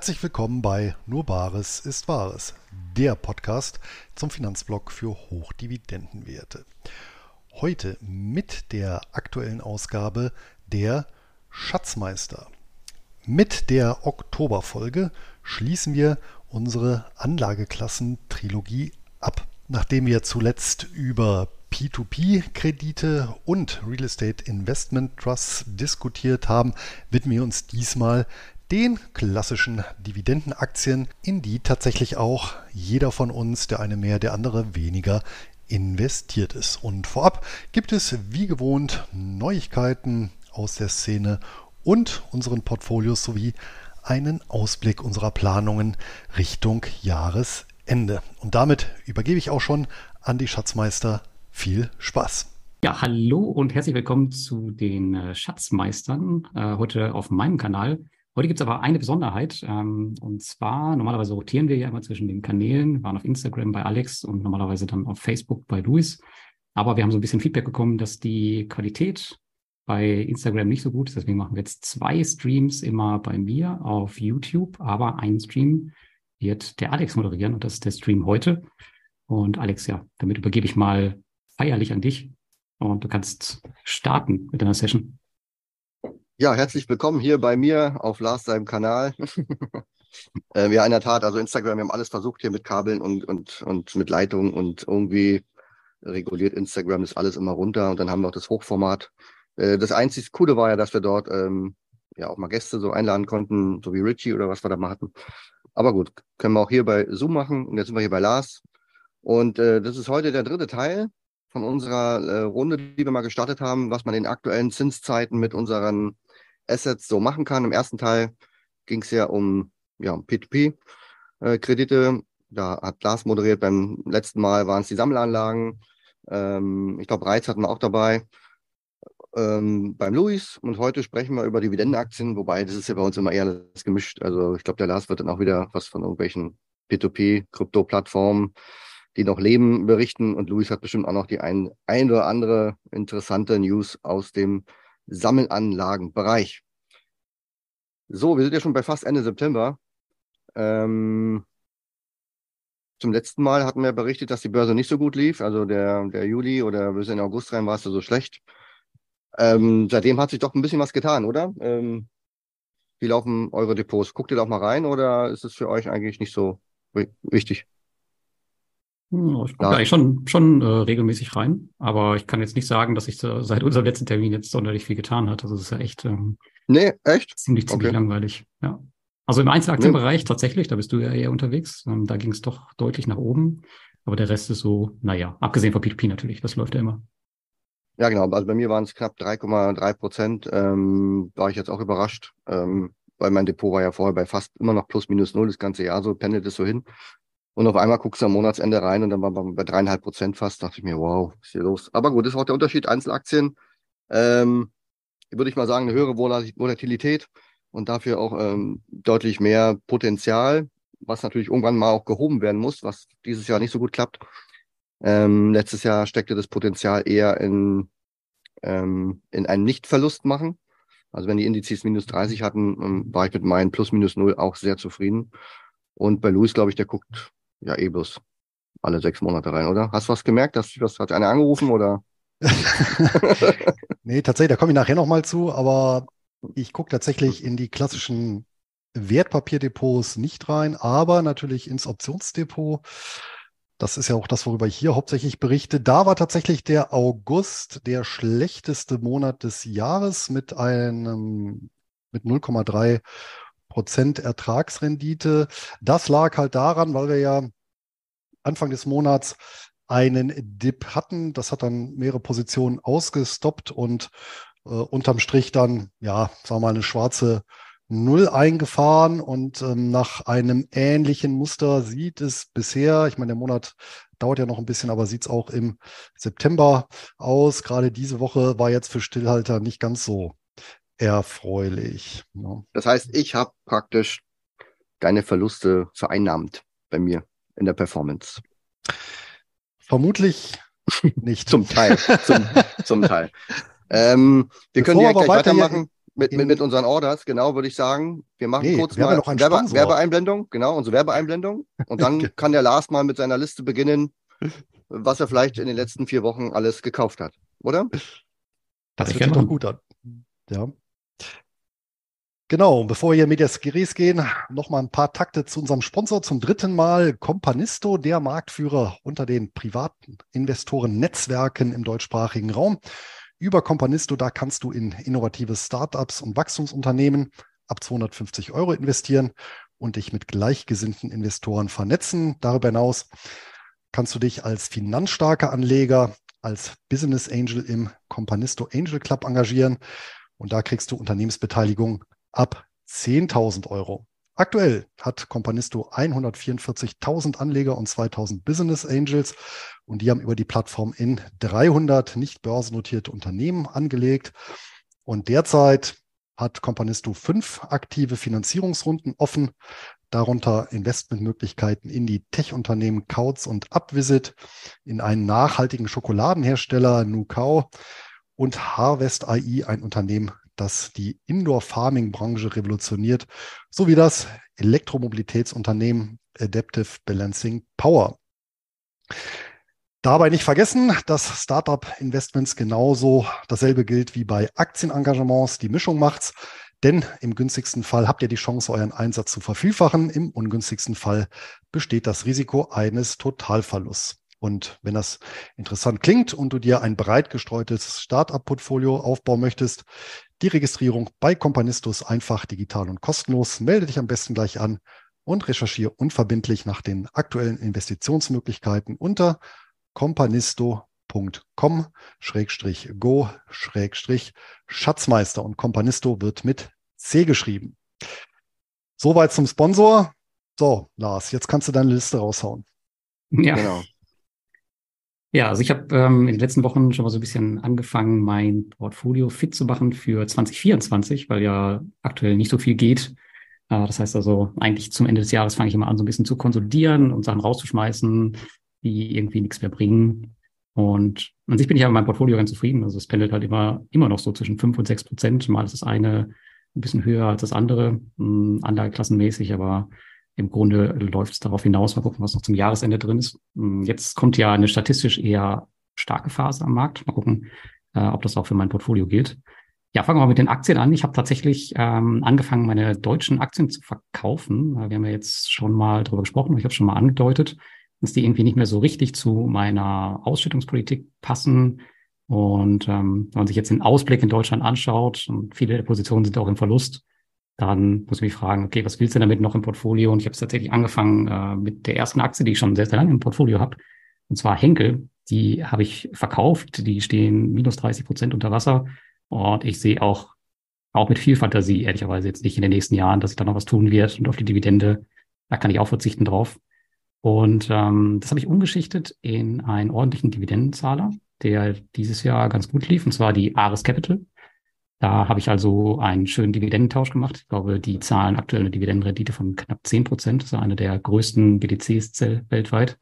herzlich willkommen bei Nur Bares ist Wahres, der Podcast zum Finanzblock für Hochdividendenwerte. Heute mit der aktuellen Ausgabe der Schatzmeister. Mit der Oktoberfolge schließen wir unsere Anlageklassen-Trilogie ab. Nachdem wir zuletzt über P2P-Kredite und Real Estate Investment Trusts diskutiert haben, widmen wir uns diesmal den klassischen Dividendenaktien, in die tatsächlich auch jeder von uns, der eine mehr, der andere weniger, investiert ist. Und vorab gibt es wie gewohnt Neuigkeiten aus der Szene und unseren Portfolios sowie einen Ausblick unserer Planungen Richtung Jahresende. Und damit übergebe ich auch schon an die Schatzmeister. Viel Spaß! Ja, hallo und herzlich willkommen zu den äh, Schatzmeistern äh, heute auf meinem Kanal. Heute gibt es aber eine Besonderheit. Ähm, und zwar, normalerweise rotieren wir ja immer zwischen den Kanälen. Wir waren auf Instagram bei Alex und normalerweise dann auf Facebook bei Luis. Aber wir haben so ein bisschen Feedback bekommen, dass die Qualität bei Instagram nicht so gut ist. Deswegen machen wir jetzt zwei Streams immer bei mir auf YouTube. Aber einen Stream wird der Alex moderieren und das ist der Stream heute. Und Alex, ja, damit übergebe ich mal feierlich an dich und du kannst starten mit deiner Session. Ja, herzlich willkommen hier bei mir auf Lars seinem Kanal. äh, ja, in der Tat, also Instagram, wir haben alles versucht hier mit Kabeln und, und, und mit Leitungen und irgendwie reguliert Instagram das alles immer runter und dann haben wir auch das Hochformat. Äh, das einzig Coole war ja, dass wir dort ähm, ja auch mal Gäste so einladen konnten, so wie Richie oder was wir da mal hatten. Aber gut, können wir auch hier bei Zoom machen und jetzt sind wir hier bei Lars. Und äh, das ist heute der dritte Teil von unserer äh, Runde, die wir mal gestartet haben, was man in aktuellen Zinszeiten mit unseren Assets so machen kann. Im ersten Teil ging es ja um ja, P2P-Kredite. Äh, da hat Lars moderiert. Beim letzten Mal waren es die Sammelanlagen. Ähm, ich glaube, Reiz hatten wir auch dabei. Ähm, beim Luis und heute sprechen wir über Dividendenaktien, wobei das ist ja bei uns immer eher das gemischt. Also ich glaube, der Lars wird dann auch wieder was von irgendwelchen P2P-Krypto-Plattformen, die noch leben, berichten und Luis hat bestimmt auch noch die ein, ein oder andere interessante News aus dem Sammelanlagenbereich. So, wir sind ja schon bei fast Ende September. Ähm, zum letzten Mal hatten wir berichtet, dass die Börse nicht so gut lief. Also der, der Juli oder bis in August rein war es so schlecht. Ähm, seitdem hat sich doch ein bisschen was getan, oder? Ähm, wie laufen eure Depots? Guckt ihr da auch mal rein oder ist es für euch eigentlich nicht so wichtig? Hm, ich gucke eigentlich schon, schon äh, regelmäßig rein, aber ich kann jetzt nicht sagen, dass sich äh, seit unserem letzten Termin jetzt sonderlich viel getan hat. Also das ist ja echt, ähm, nee, echt? ziemlich, ziemlich okay. langweilig. Ja. Also im Einzelaktienbereich nee. tatsächlich, da bist du ja eher unterwegs. Ähm, da ging es doch deutlich nach oben. Aber der Rest ist so, naja, abgesehen von P2P natürlich, das läuft ja immer. Ja, genau. Also bei mir waren es knapp 3,3 Prozent. Ähm, war ich jetzt auch überrascht, ähm, weil mein Depot war ja vorher bei fast immer noch plus minus null das ganze Jahr so, pendelt es so hin. Und auf einmal guckst du am Monatsende rein und dann waren wir bei dreieinhalb Prozent fast. Dachte ich mir, wow, was ist hier los? Aber gut, das ist auch der Unterschied. Einzelaktien, ähm, würde ich mal sagen, eine höhere Volatilität und dafür auch ähm, deutlich mehr Potenzial, was natürlich irgendwann mal auch gehoben werden muss, was dieses Jahr nicht so gut klappt. Ähm, letztes Jahr steckte das Potenzial eher in, ähm, in einen Nichtverlust machen. Also wenn die Indizes minus 30 hatten, ähm, war ich mit meinen plus minus null auch sehr zufrieden. Und bei Luis, glaube ich, der guckt ja eh bloß alle sechs Monate rein, oder? Hast du was gemerkt? Dass, was, hat einer angerufen oder? nee, tatsächlich, da komme ich nachher nochmal zu, aber ich gucke tatsächlich in die klassischen Wertpapierdepots nicht rein, aber natürlich ins Optionsdepot. Das ist ja auch das, worüber ich hier hauptsächlich berichte. Da war tatsächlich der August der schlechteste Monat des Jahres mit einem mit 0,3 Prozent Ertragsrendite. Das lag halt daran, weil wir ja Anfang des Monats einen Dip hatten. Das hat dann mehrere Positionen ausgestoppt und äh, unterm Strich dann, ja, sagen wir mal, eine schwarze Null eingefahren und ähm, nach einem ähnlichen Muster sieht es bisher, ich meine, der Monat dauert ja noch ein bisschen, aber sieht es auch im September aus. Gerade diese Woche war jetzt für Stillhalter nicht ganz so erfreulich. Ja. Ne? Das heißt, ich habe praktisch deine Verluste vereinnahmt bei mir in der Performance. Vermutlich nicht. zum Teil. Zum, zum Teil. Ähm, wir Bevor können direkt gleich weitermachen. mit, mit, mit unseren Orders, genau, würde ich sagen. Wir machen Nee, kurz mal einen Werbe, Sponsor. Werbeeinblendung, genau, unsere Werbeeinblendung. Und dann kann der Lars mal mit seiner Liste beginnen, was er vielleicht in den letzten vier Wochen alles gekauft hat, oder? Das ich hört sich doch gut an. Ja. Genau, bevor wir hier Medias Geres gehen, noch mal ein paar Takte zu unserem Sponsor zum dritten Mal. Companisto, der Marktführer unter den privaten Investoren-Netzwerken im deutschsprachigen Raum. Über Companisto, da kannst du in innovative Startups und Wachstumsunternehmen ab 250 Euro investieren und dich mit gleichgesinnten Investoren vernetzen. Darüber hinaus kannst du dich als finanzstarker Anleger, als Business Angel im Companisto Angel Club engagieren. Und da kriegst du Unternehmensbeteiligung ab 10.000 Euro. Aktuell hat Companisto 144.000 Anleger und 2.000 Business Angels und die haben über die Plattform in 300 nicht börsennotierte Unternehmen angelegt. Und derzeit hat Companisto fünf aktive Finanzierungsrunden offen, darunter Investmentmöglichkeiten in die Tech-Unternehmen Kautz und Upvisit, in einen nachhaltigen Schokoladenhersteller Nukau und Harvest AI, ein Unternehmen, das die Indoor-Farming-Branche revolutioniert, sowie das Elektromobilitätsunternehmen Adaptive Balancing Power. Dabei nicht vergessen, dass Startup-Investments genauso dasselbe gilt wie bei Aktienengagements. Die Mischung macht's. Denn im günstigsten Fall habt ihr die Chance, euren Einsatz zu vervielfachen. Im ungünstigsten Fall besteht das Risiko eines Totalverlusts. Und wenn das interessant klingt und du dir ein breit gestreutes Startup-Portfolio aufbauen möchtest, die Registrierung bei Companisto ist einfach, digital und kostenlos. Melde dich am besten gleich an und recherchiere unverbindlich nach den aktuellen Investitionsmöglichkeiten unter companisto.com-go-schatzmeister und Companisto wird mit C geschrieben. Soweit zum Sponsor. So, Lars, jetzt kannst du deine Liste raushauen. Ja, Genau. Ja also ich habe ähm, in den letzten Wochen schon mal so ein bisschen angefangen, mein Portfolio fit zu machen für 2024, weil ja aktuell nicht so viel geht. Äh, das heißt also, eigentlich zum Ende des Jahres fange ich immer an, so ein bisschen zu konsolidieren und Sachen rauszuschmeißen, die irgendwie nichts mehr bringen. Und an sich bin ich aber mit meinem Portfolio ganz zufrieden. Also es pendelt halt immer, immer noch so zwischen fünf und sechs Prozent. Mal ist das eine ein bisschen höher als das andere, mh, anlageklassenmäßig, aber im Grunde läuft es darauf hinaus. Mal gucken, was noch zum Jahresende drin ist. Mh, Jetzt kommt ja eine statistisch eher starke Phase am Markt. Mal gucken, äh, ob das auch für mein Portfolio gilt. Ja, fangen wir mal mit den Aktien an. Ich habe tatsächlich ähm, angefangen, meine deutschen Aktien zu verkaufen. Äh, Wir haben ja jetzt schon mal drüber gesprochen, ich habe schon mal angedeutet, dass die irgendwie nicht mehr so richtig zu meiner Ausschüttungspolitik passen. Und ähm, wenn man sich jetzt den Ausblick in Deutschland anschaut und viele der Positionen sind auch im Verlust, dann muss ich mich fragen, okay, was willst du damit noch im Portfolio? Und ich habe tatsächlich angefangen äh, mit der ersten Aktie, die ich schon sehr, sehr lange im Portfolio habe, und zwar Henkel. Die habe ich verkauft, die stehen minus 30 Prozent unter Wasser. Und ich sehe auch, auch mit viel Fantasie, ehrlicherweise jetzt nicht in den nächsten Jahren, dass sich da noch was tun wird. Und auf die Dividende, da kann ich auch verzichten drauf. Und ähm, das habe ich umgeschichtet in einen ordentlichen Dividendenzahler, der dieses Jahr ganz gut lief, und zwar die Ares Capital. Da habe ich also einen schönen Dividendentausch gemacht. Ich glaube, die zahlen aktuell eine Dividendenrendite von knapp 10 Prozent. Das ist eine der größten BDCs weltweit.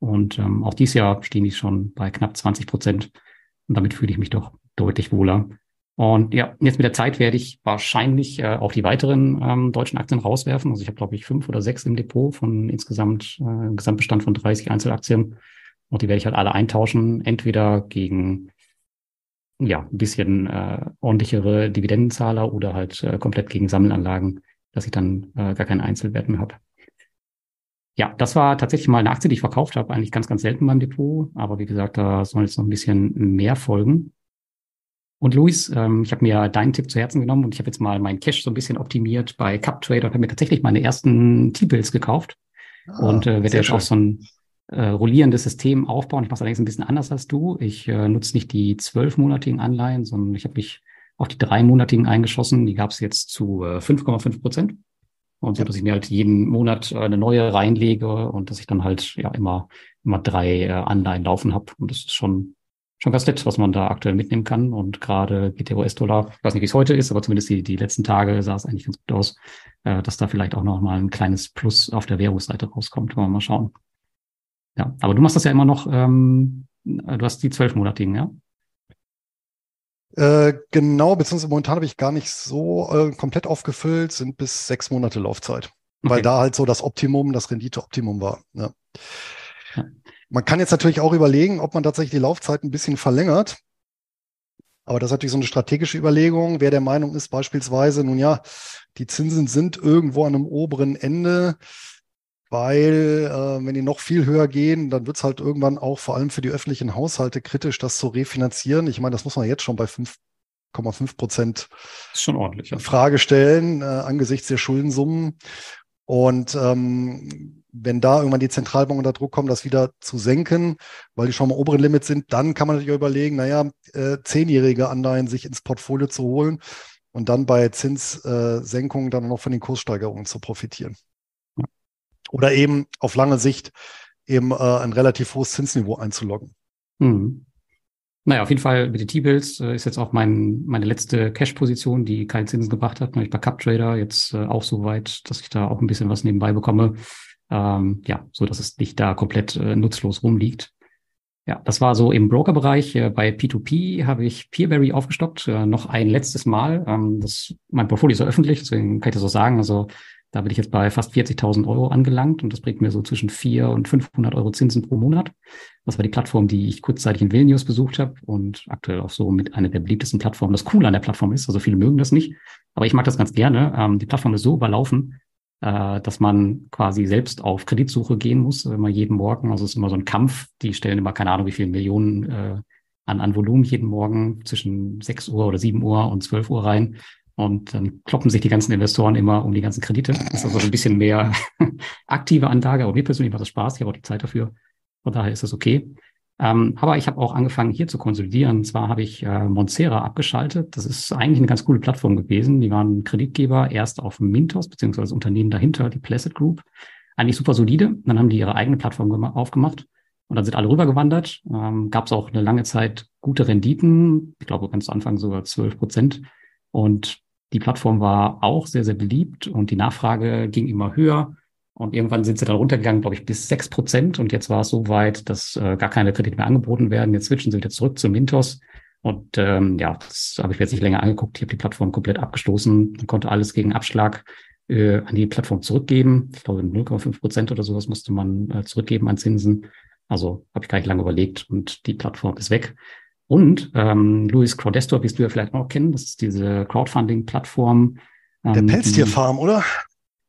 Und ähm, auch dieses Jahr stehen die schon bei knapp 20 Prozent. Und damit fühle ich mich doch deutlich wohler. Und ja, jetzt mit der Zeit werde ich wahrscheinlich äh, auch die weiteren ähm, deutschen Aktien rauswerfen. Also ich habe, glaube ich, fünf oder sechs im Depot von insgesamt äh, Gesamtbestand von 30 Einzelaktien. Und die werde ich halt alle eintauschen, entweder gegen ja, ein bisschen äh, ordentlichere Dividendenzahler oder halt äh, komplett gegen Sammelanlagen, dass ich dann äh, gar keinen Einzelwert mehr habe. Ja, das war tatsächlich mal eine Aktie, die ich verkauft habe, eigentlich ganz, ganz selten meinem Depot. Aber wie gesagt, da soll jetzt noch ein bisschen mehr folgen. Und Luis, ähm, ich habe mir deinen Tipp zu Herzen genommen und ich habe jetzt mal meinen Cash so ein bisschen optimiert bei CupTrader und habe mir tatsächlich meine ersten T-Bills gekauft Ah, und äh, werde jetzt auch schön. so ein äh, rollierendes System aufbauen. Ich mache es allerdings ein bisschen anders als du. Ich äh, nutze nicht die zwölfmonatigen Anleihen, sondern ich habe mich auf die dreimonatigen eingeschossen. Die gab es jetzt zu äh, 5,5 Prozent. Und so, dass ich mir halt jeden Monat äh, eine neue reinlege und dass ich dann halt ja immer, immer drei äh, Anleihen laufen habe. Und das ist schon, schon ganz nett, was man da aktuell mitnehmen kann. Und gerade geht der US-Dollar, ich weiß nicht, wie es heute ist, aber zumindest die, die letzten Tage sah es eigentlich ganz gut aus, äh, dass da vielleicht auch noch mal ein kleines Plus auf der Währungsseite rauskommt. Wollen wir mal schauen. Ja, aber du machst das ja immer noch, ähm, du hast die zwölfmonatigen, ja? Äh, genau, beziehungsweise momentan habe ich gar nicht so äh, komplett aufgefüllt, sind bis sechs Monate Laufzeit. Okay. Weil da halt so das Optimum, das Rendite-Optimum war. Ja. ja. Man kann jetzt natürlich auch überlegen, ob man tatsächlich die Laufzeit ein bisschen verlängert. Aber das ist natürlich so eine strategische Überlegung. Wer der Meinung ist, beispielsweise, nun ja, die Zinsen sind irgendwo an einem oberen Ende, weil äh, wenn die noch viel höher gehen, dann wird es halt irgendwann auch vor allem für die öffentlichen Haushalte kritisch, das zu refinanzieren. Ich meine, das muss man jetzt schon bei 5,5 Prozent schon ordentlich in Frage stellen, äh, angesichts der Schuldensummen. Und ähm, wenn da irgendwann die Zentralbank unter Druck kommen, das wieder zu senken, weil die schon mal oberen Limit sind, dann kann man natürlich überlegen, naja, äh, zehnjährige Anleihen sich ins Portfolio zu holen und dann bei Zinssenkungen dann noch von den Kurssteigerungen zu profitieren. Oder eben auf lange Sicht eben äh, ein relativ hohes Zinsniveau einzuloggen. Hm. Naja, auf jeden Fall mit den T-Bills äh, ist jetzt auch mein, meine letzte Cash-Position, die keinen Zinsen gebracht hat. Ich bei CupTrader jetzt äh, auch so weit, dass ich da auch ein bisschen was nebenbei bekomme. Ähm, ja, so dass es nicht da komplett äh, nutzlos rumliegt. Ja, das war so im Broker-Bereich. Äh, bei P2P habe ich Peerberry aufgestockt, äh, noch ein letztes Mal. Ähm, das, mein Portfolio ist ja öffentlich, deswegen kann ich das so sagen. Also da bin ich jetzt bei fast 40.000 Euro angelangt und das bringt mir so zwischen 400 und 500 Euro Zinsen pro Monat. Das war die Plattform, die ich kurzzeitig in Vilnius besucht habe und aktuell auch so mit einer der beliebtesten Plattformen. Das Coole an der Plattform ist, also viele mögen das nicht, aber ich mag das ganz gerne. Ähm, die Plattform ist so überlaufen, äh, dass man quasi selbst auf Kreditsuche gehen muss, immer jeden Morgen. Also es ist immer so ein Kampf. Die stellen immer keine Ahnung, wie viele Millionen äh, an, an Volumen jeden Morgen zwischen 6 Uhr oder 7 Uhr und 12 Uhr rein. Und dann kloppen sich die ganzen Investoren immer um die ganzen Kredite. Das ist also ein bisschen mehr aktive Anlage. Aber mir persönlich macht das Spaß. Ich habe auch die Zeit dafür. Von daher ist das okay. Ähm, aber ich habe auch angefangen, hier zu konsolidieren. Und zwar habe ich äh, Monsera abgeschaltet. Das ist eigentlich eine ganz coole Plattform gewesen. Die waren Kreditgeber erst auf Mintos, beziehungsweise das Unternehmen dahinter, die Placid Group. Eigentlich super solide. Dann haben die ihre eigene Plattform aufgemacht. Und dann sind alle rübergewandert. Ähm, Gab es auch eine lange Zeit gute Renditen. Ich glaube, ganz zu Anfang sogar 12 Prozent. Und die Plattform war auch sehr, sehr beliebt und die Nachfrage ging immer höher. Und irgendwann sind sie dann runtergegangen, glaube ich, bis sechs Prozent. Und jetzt war es so weit, dass äh, gar keine Kredite mehr angeboten werden. Jetzt switchen sie wieder zurück zu Mintos. Und ähm, ja, das habe ich mir jetzt nicht länger angeguckt. Ich habe die Plattform komplett abgestoßen. Man konnte alles gegen Abschlag äh, an die Plattform zurückgeben. Ich glaube, 0,5 Prozent oder sowas musste man äh, zurückgeben an Zinsen. Also habe ich gar nicht lange überlegt und die Plattform ist weg. Und ähm, Luis Crowdestor wirst du ja vielleicht auch kennen. Das ist diese Crowdfunding-Plattform. Ähm, Der Pelztierfarm, oder?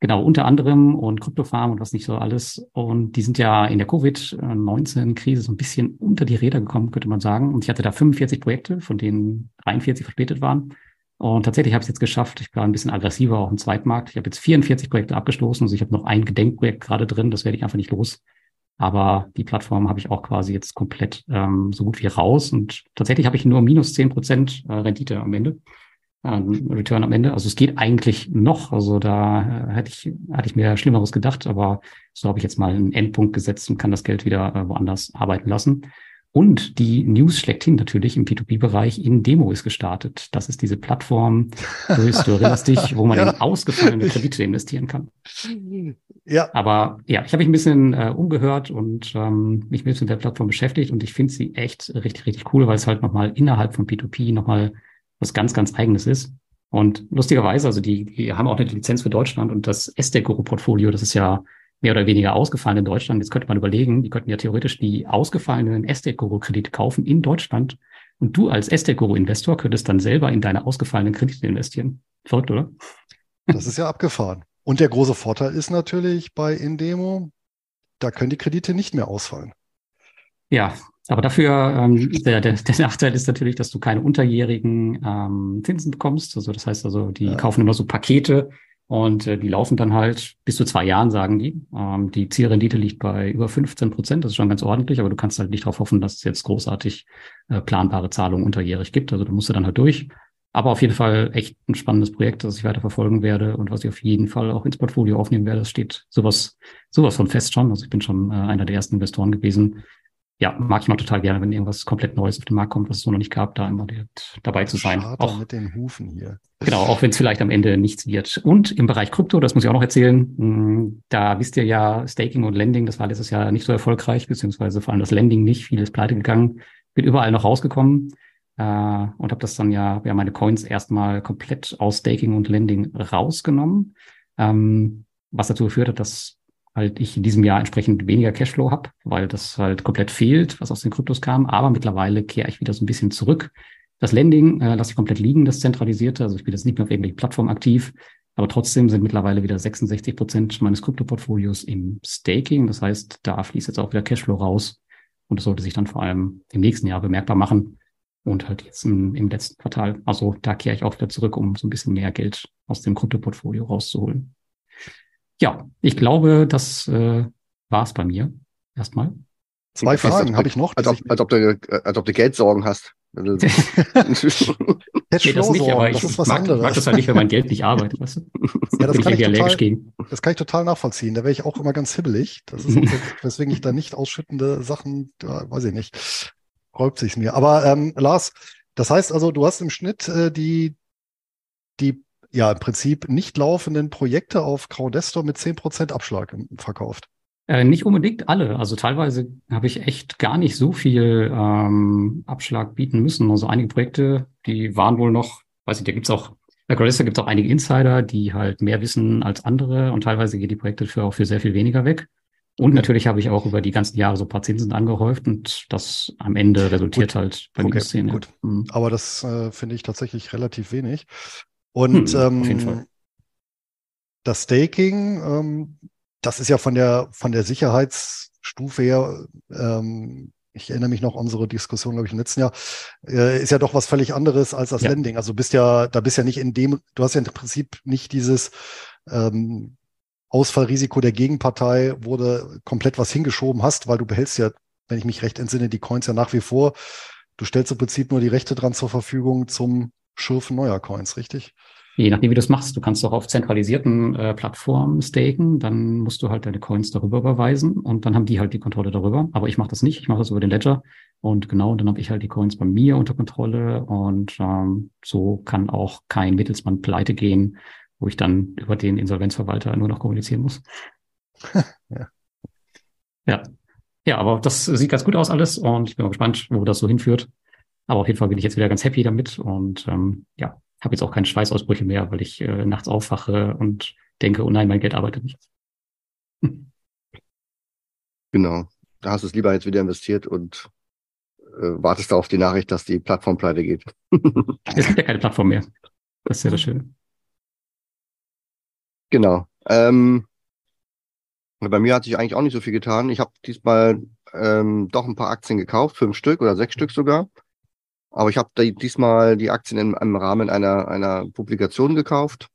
Genau, unter anderem und Kryptofarm und was nicht so alles. Und die sind ja in der Covid-19-Krise so ein bisschen unter die Räder gekommen, könnte man sagen. Und ich hatte da 45 Projekte, von denen 43 verspätet waren. Und tatsächlich habe ich es jetzt geschafft. Ich war ein bisschen aggressiver auch im Zweitmarkt. Ich habe jetzt 44 Projekte abgestoßen. Also ich habe noch ein Gedenkprojekt gerade drin. Das werde ich einfach nicht los. Aber die Plattform habe ich auch quasi jetzt komplett ähm, so gut wie raus. Und tatsächlich habe ich nur minus zehn Prozent äh, Rendite am Ende. Ähm, Return am Ende. Also es geht eigentlich noch. Also da äh, hätte ich, hatte ich mir Schlimmeres gedacht, aber so habe ich jetzt mal einen Endpunkt gesetzt und kann das Geld wieder äh, woanders arbeiten lassen. Und die News schlechthin natürlich im P2P-Bereich in Demo ist gestartet. Das ist diese Plattform, du erinnerst dich, wo man ja. in ausgefallene Kredite investieren kann. Ja. Aber ja, ich habe mich ein bisschen äh, umgehört und ähm, mich ein bisschen mit der Plattform beschäftigt und ich finde sie echt richtig, richtig cool, weil es halt nochmal innerhalb von P2P nochmal was ganz, ganz eigenes ist. Und lustigerweise, also die, die haben auch eine Lizenz für Deutschland und das Estegoro-Portfolio, das ist ja mehr oder weniger ausgefallen in Deutschland. Jetzt könnte man überlegen, die könnten ja theoretisch die ausgefallenen Estate-Guru-Kredite kaufen in Deutschland und du als Estate-Guru-Investor könntest dann selber in deine ausgefallenen Kredite investieren. Verrückt, oder? Das ist ja abgefahren. Und der große Vorteil ist natürlich bei Indemo, da können die Kredite nicht mehr ausfallen. Ja, aber dafür, ähm, der, der, der Nachteil ist natürlich, dass du keine unterjährigen ähm, Zinsen bekommst. Also das heißt also, die ja. kaufen immer so Pakete und äh, die laufen dann halt bis zu zwei Jahren, sagen die. Ähm, die Zielrendite liegt bei über 15 Prozent. Das ist schon ganz ordentlich, aber du kannst halt nicht darauf hoffen, dass es jetzt großartig äh, planbare Zahlungen unterjährig gibt. Also da musst du dann halt durch. Aber auf jeden Fall echt ein spannendes Projekt, das ich weiter verfolgen werde und was ich auf jeden Fall auch ins Portfolio aufnehmen werde. Das steht sowas, sowas von fest schon. Also ich bin schon äh, einer der ersten Investoren gewesen, ja, mag ich mal total gerne, wenn irgendwas komplett Neues auf den Markt kommt, was es so noch nicht gab, da immer dabei zu sein. Auch mit den Hufen hier. Genau, auch wenn es vielleicht am Ende nichts wird. Und im Bereich Krypto, das muss ich auch noch erzählen, hm, da wisst ihr ja, Staking und Lending, das war letztes Jahr nicht so erfolgreich, beziehungsweise vor allem das Lending nicht, vieles pleite gegangen, bin überall noch rausgekommen. äh, und habe das dann ja, ja meine Coins erstmal komplett aus Staking und Lending rausgenommen, ähm, was dazu geführt hat, dass halt ich in diesem Jahr entsprechend weniger Cashflow habe, weil das halt komplett fehlt, was aus den Kryptos kam. Aber mittlerweile kehre ich wieder so ein bisschen zurück. Das Lending äh, lasse ich komplett liegen, das zentralisierte. Also ich bin jetzt nicht mehr auf irgendwelchen Plattformen aktiv, aber trotzdem sind mittlerweile wieder 66 Prozent meines Krypto-Portfolios im Staking. Das heißt, da fließt jetzt auch wieder Cashflow raus. Und das sollte sich dann vor allem im nächsten Jahr bemerkbar machen. Und halt jetzt im, im letzten Quartal. Also da kehre ich auch wieder zurück, um so ein bisschen mehr Geld aus dem Krypto-Portfolio rauszuholen. Ja, ich glaube, das äh, war es bei mir erstmal. Zwei Fragen habe ich noch. Als ob, als, ob du, als ob du Geldsorgen hast. Also, nee, das nicht, aber ich das mag, mag, das halt nicht, wenn mein Geld nicht arbeitet. Weißt du? Ja, das, kann ich, total, gegen. das kann ich total nachvollziehen. Da wäre ich auch immer ganz hibbelig. Das ist auch, weswegen ich da nicht ausschüttende Sachen, da, weiß ich nicht, räubt sich's mir. Aber ähm, Lars, das heißt also, du hast im Schnitt äh, die, die ja im Prinzip nicht laufenden Projekte auf Crowdestor mit zehn Prozent Abschlag verkauft. Äh, nicht unbedingt alle. Also teilweise habe ich echt gar nicht so viel ähm, Abschlag bieten müssen. Also einige Projekte, die waren wohl noch, weiß ich, da gibt's auch, bei Crowdestor gibt es auch einige Insider, die halt mehr wissen als andere und teilweise gehen die Projekte für auch für sehr viel weniger weg. Und natürlich habe ich auch über die ganzen Jahre so ein paar Zinsen angehäuft und das am Ende resultiert gut. halt bei okay, Minuszähne. Gut. Mhm. Aber das äh, finde ich tatsächlich relativ wenig. Und hm, ähm, das Staking, ähm, das ist ja von der, von der Sicherheitsstufe her, ähm, ich erinnere mich noch an unsere Diskussion, glaube ich, im letzten Jahr, äh, ist ja doch was völlig anderes als das ja. Lending. Also bist ja, da bist ja nicht in dem, du hast ja im Prinzip nicht dieses ähm, Ausfallrisiko der Gegenpartei, wo du komplett was hingeschoben hast, weil du behältst ja, wenn ich mich recht entsinne, die Coins ja nach wie vor. Du stellst im Prinzip nur die Rechte dran zur Verfügung zum Schürfen neuer Coins, richtig? Je nachdem, wie du es machst. Du kannst auch auf zentralisierten äh, Plattformen staken, dann musst du halt deine Coins darüber überweisen und dann haben die halt die Kontrolle darüber. Aber ich mache das nicht, ich mache das über den Ledger und genau, dann habe ich halt die Coins bei mir unter Kontrolle und ähm, so kann auch kein Mittelsmann pleite gehen, wo ich dann über den Insolvenzverwalter nur noch kommunizieren muss. ja. ja. Ja, aber das sieht ganz gut aus alles und ich bin mal gespannt, wo das so hinführt. Aber auf jeden Fall bin ich jetzt wieder ganz happy damit und ähm, ja, habe jetzt auch keine Schweißausbrüche mehr, weil ich äh, nachts aufwache und denke, oh nein, mein Geld arbeitet nicht. Genau. Da hast du es lieber jetzt wieder investiert und äh, wartest da auf die Nachricht, dass die Plattform pleite geht. es gibt ja keine Plattform mehr. Das ist ja das Schöne. Genau. Ähm, bei mir hat sich eigentlich auch nicht so viel getan. Ich habe diesmal ähm, doch ein paar Aktien gekauft, fünf Stück oder sechs Stück sogar. Aber ich habe diesmal die Aktien im, im, Rahmen einer, einer Publikation gekauft.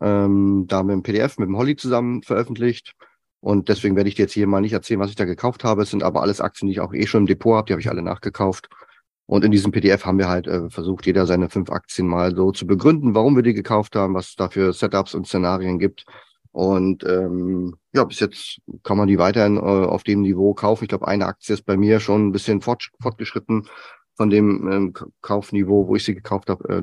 Ähm, da mit dem PDF mit dem Holly zusammen veröffentlicht. Und deswegen werde ich dir jetzt hier mal nicht erzählen, was ich da gekauft habe. Es sind aber alles Aktien, die ich auch eh schon im Depot habe. Die habe ich alle nachgekauft. Und in diesem PDF haben wir halt äh, versucht, jeder seine fünf Aktien mal so zu begründen, warum wir die gekauft haben, was es da für Setups und Szenarien gibt. Und ähm, ja, bis jetzt kann man die weiterhin äh, auf dem Niveau kaufen. Ich glaube, eine Aktie ist bei mir schon ein bisschen fort, fortgeschritten von dem ähm, Kaufniveau, wo ich sie gekauft habe, äh,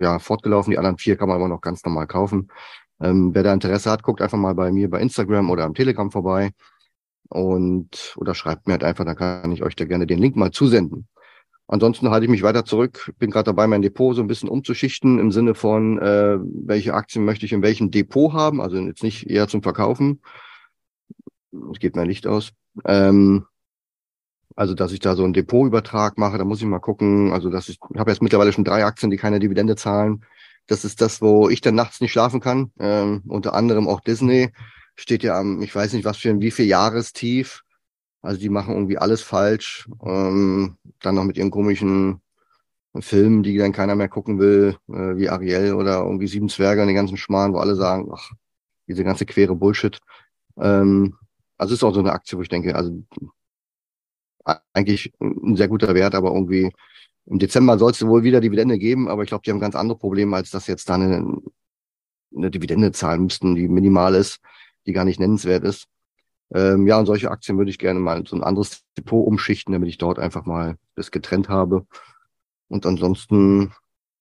ja, fortgelaufen. Die anderen vier kann man aber noch ganz normal kaufen. Ähm, wer da Interesse hat, guckt einfach mal bei mir bei Instagram oder am Telegram vorbei und oder schreibt mir halt einfach, dann kann ich euch da gerne den Link mal zusenden. Ansonsten halte ich mich weiter zurück, bin gerade dabei, mein Depot so ein bisschen umzuschichten im Sinne von, äh, welche Aktien möchte ich in welchem Depot haben, also jetzt nicht eher zum Verkaufen. Es geht mein Licht aus. Ähm, also, dass ich da so einen Depotübertrag mache, da muss ich mal gucken. Also, dass ich, ich habe jetzt mittlerweile schon drei Aktien, die keine Dividende zahlen. Das ist das, wo ich dann nachts nicht schlafen kann. Ähm, unter anderem auch Disney steht ja am, ich weiß nicht, was für ein wie viel Jahrestief. Also die machen irgendwie alles falsch. Ähm, dann noch mit ihren komischen Filmen, die dann keiner mehr gucken will, äh, wie Ariel oder irgendwie Sieben Zwerge und den ganzen Schmarrn, wo alle sagen, ach, diese ganze quere Bullshit. Ähm, also ist auch so eine Aktie, wo ich denke, also eigentlich ein sehr guter Wert, aber irgendwie im Dezember soll es wohl wieder Dividende geben, aber ich glaube, die haben ganz andere Probleme, als dass jetzt da eine, eine Dividende zahlen müssten, die minimal ist, die gar nicht nennenswert ist. Ähm, ja, und solche Aktien würde ich gerne mal in so ein anderes Depot umschichten, damit ich dort einfach mal das getrennt habe. Und ansonsten,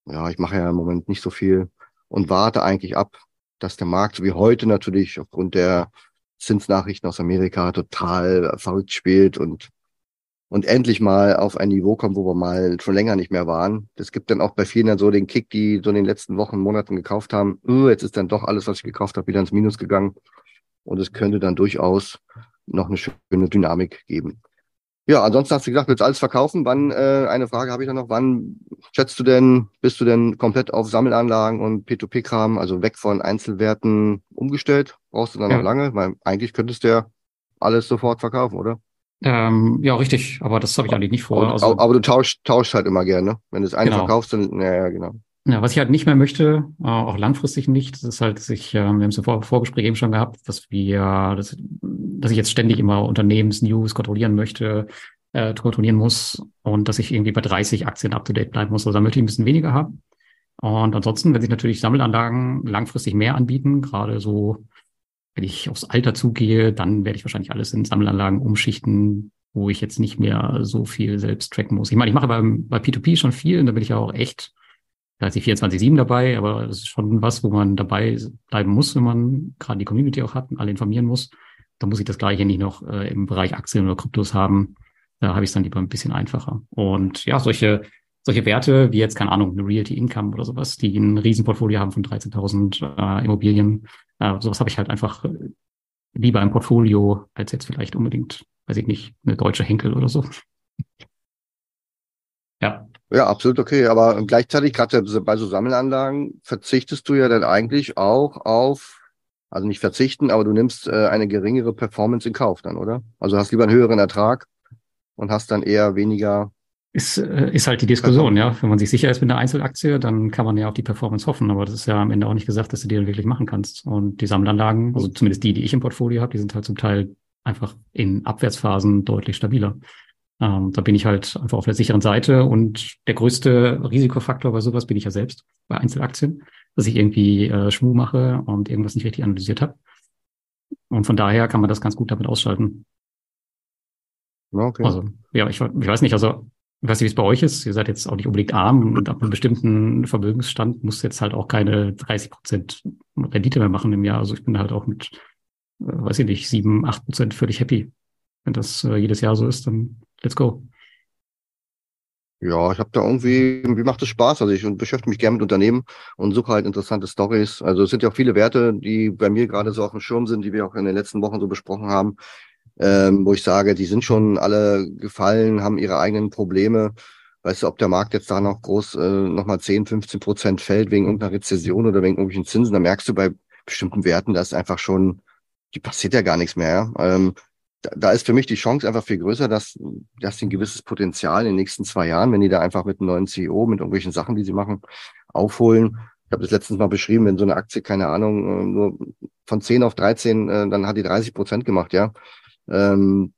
ja, ich mache ja im Moment nicht so viel und warte eigentlich ab, dass der Markt, so wie heute natürlich aufgrund der Zinsnachrichten aus Amerika, total verrückt spielt und und endlich mal auf ein Niveau kommen, wo wir mal schon länger nicht mehr waren. Das gibt dann auch bei vielen dann so den Kick, die so in den letzten Wochen, Monaten gekauft haben. Uh, jetzt ist dann doch alles, was ich gekauft habe, wieder ins Minus gegangen. Und es könnte dann durchaus noch eine schöne Dynamik geben. Ja, ansonsten hast du gesagt, willst alles verkaufen. Wann, äh, eine Frage habe ich dann noch, wann schätzt du denn, bist du denn komplett auf Sammelanlagen und P2P-Kram, also weg von Einzelwerten umgestellt? Brauchst du dann ja. noch lange? Weil eigentlich könntest du ja alles sofort verkaufen, oder? Ähm, ja, richtig, aber das habe ich eigentlich nicht vor. Aber, also, aber, du tauschst, tauschst halt immer gerne. Wenn du das eine genau. verkaufst, dann, ja, ja, genau. Ja, was ich halt nicht mehr möchte, äh, auch langfristig nicht, das ist halt, dass ich, äh, wir haben es im Vor Vorgespräch eben schon gehabt, dass wir, dass, dass ich jetzt ständig immer Unternehmensnews kontrollieren möchte, äh, kontrollieren muss und dass ich irgendwie bei 30 Aktien up to date bleiben muss. Also da möchte ich ein bisschen weniger haben. Und ansonsten, wenn sich natürlich Sammelanlagen langfristig mehr anbieten, gerade so wenn ich aufs Alter zugehe, dann werde ich wahrscheinlich alles in Sammelanlagen umschichten, wo ich jetzt nicht mehr so viel selbst tracken muss. Ich meine, ich mache beim, bei P2P schon viel und da bin ich ja auch echt, da ist die 24-7 dabei, aber das ist schon was, wo man dabei bleiben muss, wenn man gerade die Community auch hat und alle informieren muss. Da muss ich das gleiche nicht noch äh, im Bereich Aktien oder Kryptos haben. Da habe ich es dann lieber ein bisschen einfacher. Und ja, solche, solche Werte wie jetzt, keine Ahnung, eine Realty Income oder sowas, die ein Riesenportfolio haben von 13.000 äh, Immobilien, äh, sowas habe ich halt einfach äh, lieber im Portfolio als jetzt vielleicht unbedingt, weiß ich nicht, eine deutsche Henkel oder so. ja. Ja, absolut okay. Aber gleichzeitig, gerade bei so Sammelanlagen, verzichtest du ja dann eigentlich auch auf, also nicht verzichten, aber du nimmst äh, eine geringere Performance in Kauf dann, oder? Also hast lieber einen höheren Ertrag und hast dann eher weniger ist, äh, ist halt die Diskussion, ja. Wenn man sich sicher ist mit einer Einzelaktie, dann kann man ja auf die Performance hoffen, aber das ist ja am Ende auch nicht gesagt, dass du die dann wirklich machen kannst. Und die Sammelanlagen, also zumindest die, die ich im Portfolio habe, die sind halt zum Teil einfach in Abwärtsphasen deutlich stabiler. Ähm, da bin ich halt einfach auf der sicheren Seite und der größte Risikofaktor bei sowas bin ich ja selbst, bei Einzelaktien, dass ich irgendwie äh, Schmuh mache und irgendwas nicht richtig analysiert habe. Und von daher kann man das ganz gut damit ausschalten. Okay. Also, ja, ich, ich weiß nicht, also ich weiß nicht, wie es bei euch ist. Ihr seid jetzt auch nicht unbedingt arm und ab einem bestimmten Vermögensstand muss jetzt halt auch keine 30 Prozent Rendite mehr machen im Jahr. Also ich bin halt auch mit, äh, weiß ich nicht, sieben, acht Prozent völlig happy. Wenn das äh, jedes Jahr so ist, dann let's go. Ja, ich habe da irgendwie, wie macht es Spaß? Also ich beschäftige mich gerne mit Unternehmen und suche halt interessante Stories. Also es sind ja auch viele Werte, die bei mir gerade so auf dem Schirm sind, die wir auch in den letzten Wochen so besprochen haben, ähm, wo ich sage, die sind schon alle gefallen, haben ihre eigenen Probleme. Weißt du, ob der Markt jetzt da noch groß äh, nochmal 10, 15 Prozent fällt wegen irgendeiner Rezession oder wegen irgendwelchen Zinsen, da merkst du bei bestimmten Werten, da ist einfach schon, die passiert ja gar nichts mehr. Ähm, da, da ist für mich die Chance einfach viel größer, dass, dass sie ein gewisses Potenzial in den nächsten zwei Jahren, wenn die da einfach mit einem neuen CEO, mit irgendwelchen Sachen, die sie machen, aufholen. Ich habe das letztens mal beschrieben, wenn so eine Aktie, keine Ahnung, äh, nur von 10 auf 13, äh, dann hat die 30 Prozent gemacht, ja. Ähm,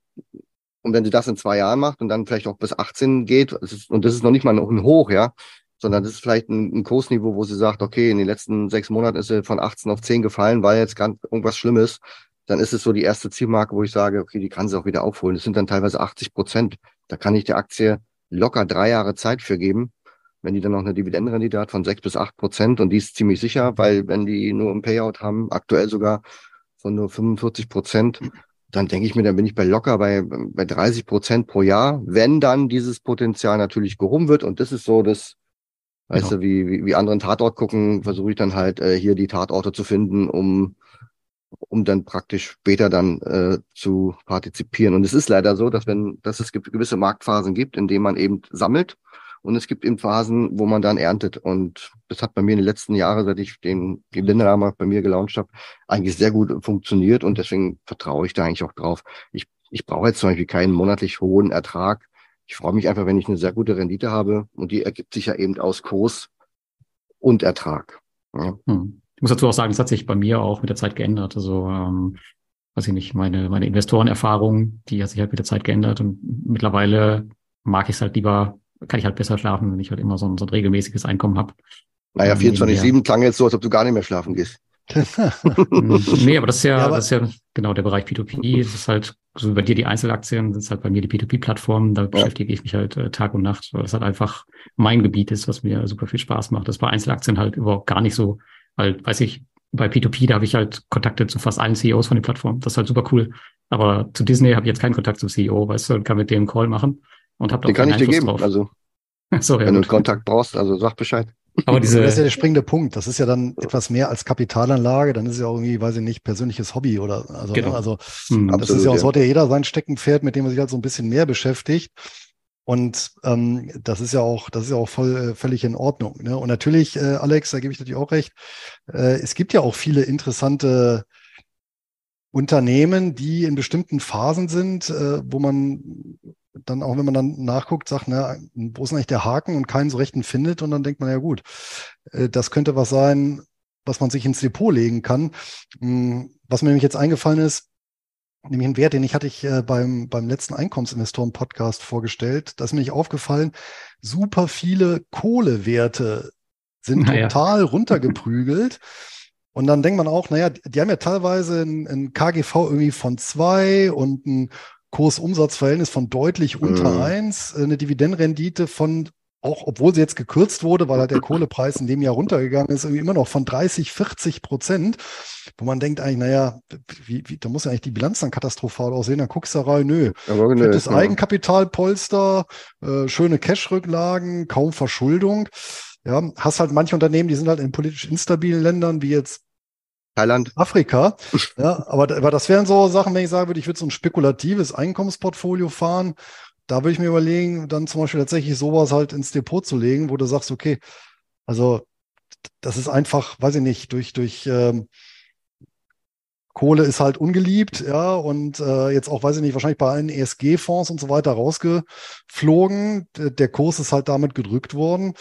und wenn sie das in zwei Jahren macht und dann vielleicht auch bis 18 geht, ist, und das ist noch nicht mal ein Hoch, ja, sondern das ist vielleicht ein, ein Kursniveau, wo sie sagt, okay, in den letzten sechs Monaten ist sie von 18 auf 10 gefallen, weil jetzt ganz irgendwas Schlimmes, dann ist es so die erste Zielmarke, wo ich sage, okay, die kann sie auch wieder aufholen. Das sind dann teilweise 80 Prozent. Da kann ich der Aktie locker drei Jahre Zeit für geben, wenn die dann noch eine Dividendenrendite hat von sechs bis acht Prozent und die ist ziemlich sicher, weil wenn die nur ein Payout haben, aktuell sogar von nur 45 Prozent, dann denke ich mir, dann bin ich bei locker bei, bei 30 Prozent pro Jahr, wenn dann dieses Potenzial natürlich gehoben wird. Und das ist so das, genau. weißt du, wie, wie, wie anderen Tatort gucken, versuche ich dann halt äh, hier die Tatorte zu finden, um, um dann praktisch später dann äh, zu partizipieren. Und es ist leider so, dass wenn, dass es gewisse Marktphasen gibt, in denen man eben sammelt und es gibt eben Phasen, wo man dann erntet. Und das hat bei mir in den letzten Jahren, seit ich den, Lindername bei mir gelauncht habe, eigentlich sehr gut funktioniert. Und deswegen vertraue ich da eigentlich auch drauf. Ich, ich brauche jetzt zum Beispiel keinen monatlich hohen Ertrag. Ich freue mich einfach, wenn ich eine sehr gute Rendite habe. Und die ergibt sich ja eben aus Kurs und Ertrag. Ja. Hm. Ich muss dazu auch sagen, es hat sich bei mir auch mit der Zeit geändert. Also, ähm, weiß ich nicht, meine, meine Investorenerfahrung, die hat sich halt mit der Zeit geändert. Und mittlerweile mag ich es halt lieber kann ich halt besser schlafen, wenn ich halt immer so ein, so ein regelmäßiges Einkommen habe. Naja, 24-7 klang jetzt so, als ob du gar nicht mehr schlafen gehst. nee, aber das ist ja, ja das ist ja genau der Bereich P2P. Das ist halt, so bei dir die Einzelaktien, das ist halt bei mir die P2P-Plattform. Da ja. beschäftige ich mich halt äh, Tag und Nacht, weil das halt einfach mein Gebiet ist, was mir super viel Spaß macht. Das ist bei Einzelaktien halt überhaupt gar nicht so, weil, weiß ich, bei P2P, da habe ich halt Kontakte zu fast allen CEOs von den Plattformen. Das ist halt super cool. Aber zu Disney habe ich jetzt keinen Kontakt zum CEO, weißt du, und kann mit dem einen Call machen und habe Den kann ich dir geben. Drauf. Also, so, ja, wenn gut. du Kontakt brauchst, also sag Bescheid. Aber diese, das ist ja der springende Punkt. Das ist ja dann etwas mehr als Kapitalanlage. Dann ist es ja auch irgendwie, weiß ich nicht, persönliches Hobby oder also. Genau. Also hm, das Absolut, ist ja auch ja. so, hat ja jeder sein Steckenpferd, mit dem er sich halt so ein bisschen mehr beschäftigt. Und ähm, das ist ja auch, das ist ja auch voll, äh, völlig in Ordnung. Ne? Und natürlich, äh, Alex, da gebe ich natürlich auch recht. Äh, es gibt ja auch viele interessante Unternehmen, die in bestimmten Phasen sind, äh, wo man dann auch, wenn man dann nachguckt, sagt, na, wo ist eigentlich der Haken und keinen so rechten findet und dann denkt man, ja gut, äh, das könnte was sein, was man sich ins Depot legen kann. Hm, Was mir nämlich jetzt eingefallen ist, nämlich ein Wert, den ich hatte ich äh, beim, beim letzten Einkommensinvestoren-Podcast vorgestellt. Da ist mir nicht aufgefallen, super viele Kohlewerte sind Naja. total runtergeprügelt. Und dann denkt man auch, naja, die die haben ja teilweise ein, ein KGV irgendwie von zwei und ein Kursumsatzverhältnis von deutlich unter Mhm. eins, äh, eine Dividendenrendite von, auch obwohl sie jetzt gekürzt wurde, weil halt der Kohlepreis in dem Jahr runtergegangen ist, irgendwie immer noch von 30, 40 Prozent, wo man denkt eigentlich, naja, wie, wie, da muss ja eigentlich die Bilanz dann katastrophal aussehen, dann guckst du da rein, nö, Aber nö, Fettes ja. Eigenkapitalpolster, äh, schöne Cash-Rücklagen, kaum Verschuldung. Ja, hast halt manche Unternehmen, die sind halt in politisch instabilen Ländern, wie jetzt Thailand. Afrika. Ja, aber, aber das wären so Sachen, wenn ich sagen würde, ich würde so ein spekulatives Einkommensportfolio fahren. Da würde ich mir überlegen, dann zum Beispiel tatsächlich sowas halt ins Depot zu legen, wo du sagst, okay, also das ist einfach, weiß ich nicht, durch, durch ähm, Kohle ist halt ungeliebt, ja, und äh, jetzt auch, weiß ich nicht, wahrscheinlich bei allen ESG-Fonds und so weiter rausgeflogen. Der, der Kurs ist halt damit gedrückt worden.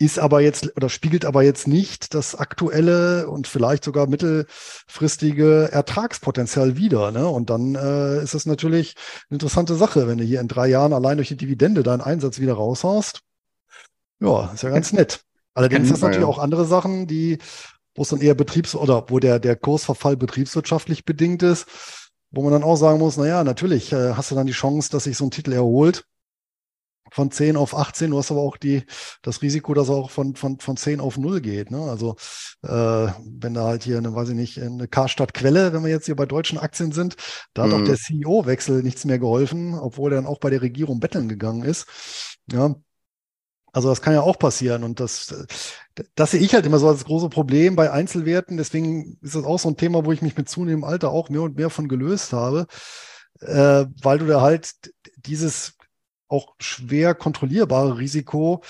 Ist aber jetzt oder spiegelt aber jetzt nicht das aktuelle und vielleicht sogar mittelfristige Ertragspotenzial wider. Ne? Und dann äh, ist es natürlich eine interessante Sache, wenn du hier in drei Jahren allein durch die Dividende deinen Einsatz wieder raushaust. Ja, ist ja ganz nett. Allerdings ist natürlich ja. auch andere Sachen, die, wo es dann eher Betriebs- oder wo der, der Kursverfall betriebswirtschaftlich bedingt ist, wo man dann auch sagen muss, naja, natürlich äh, hast du dann die Chance, dass sich so ein Titel erholt von 10 auf 18. Du hast aber auch die, das Risiko, dass er auch von, von, von 10 auf 0 geht. Ne? Also äh, wenn da halt hier eine, weiß ich nicht, eine Karstadt Quelle, wenn wir jetzt hier bei deutschen Aktien sind, da hat auch Mhm. der CEO-Wechsel nichts mehr geholfen, obwohl er dann auch bei der Regierung betteln gegangen ist. Ja. Also das kann ja auch passieren und das, das sehe ich halt immer so als große Problem bei Einzelwerten. Deswegen ist das auch so ein Thema, wo ich mich mit zunehmendem Alter auch mehr und mehr von gelöst habe, äh, weil du da halt dieses auch schwer kontrollierbare Risiko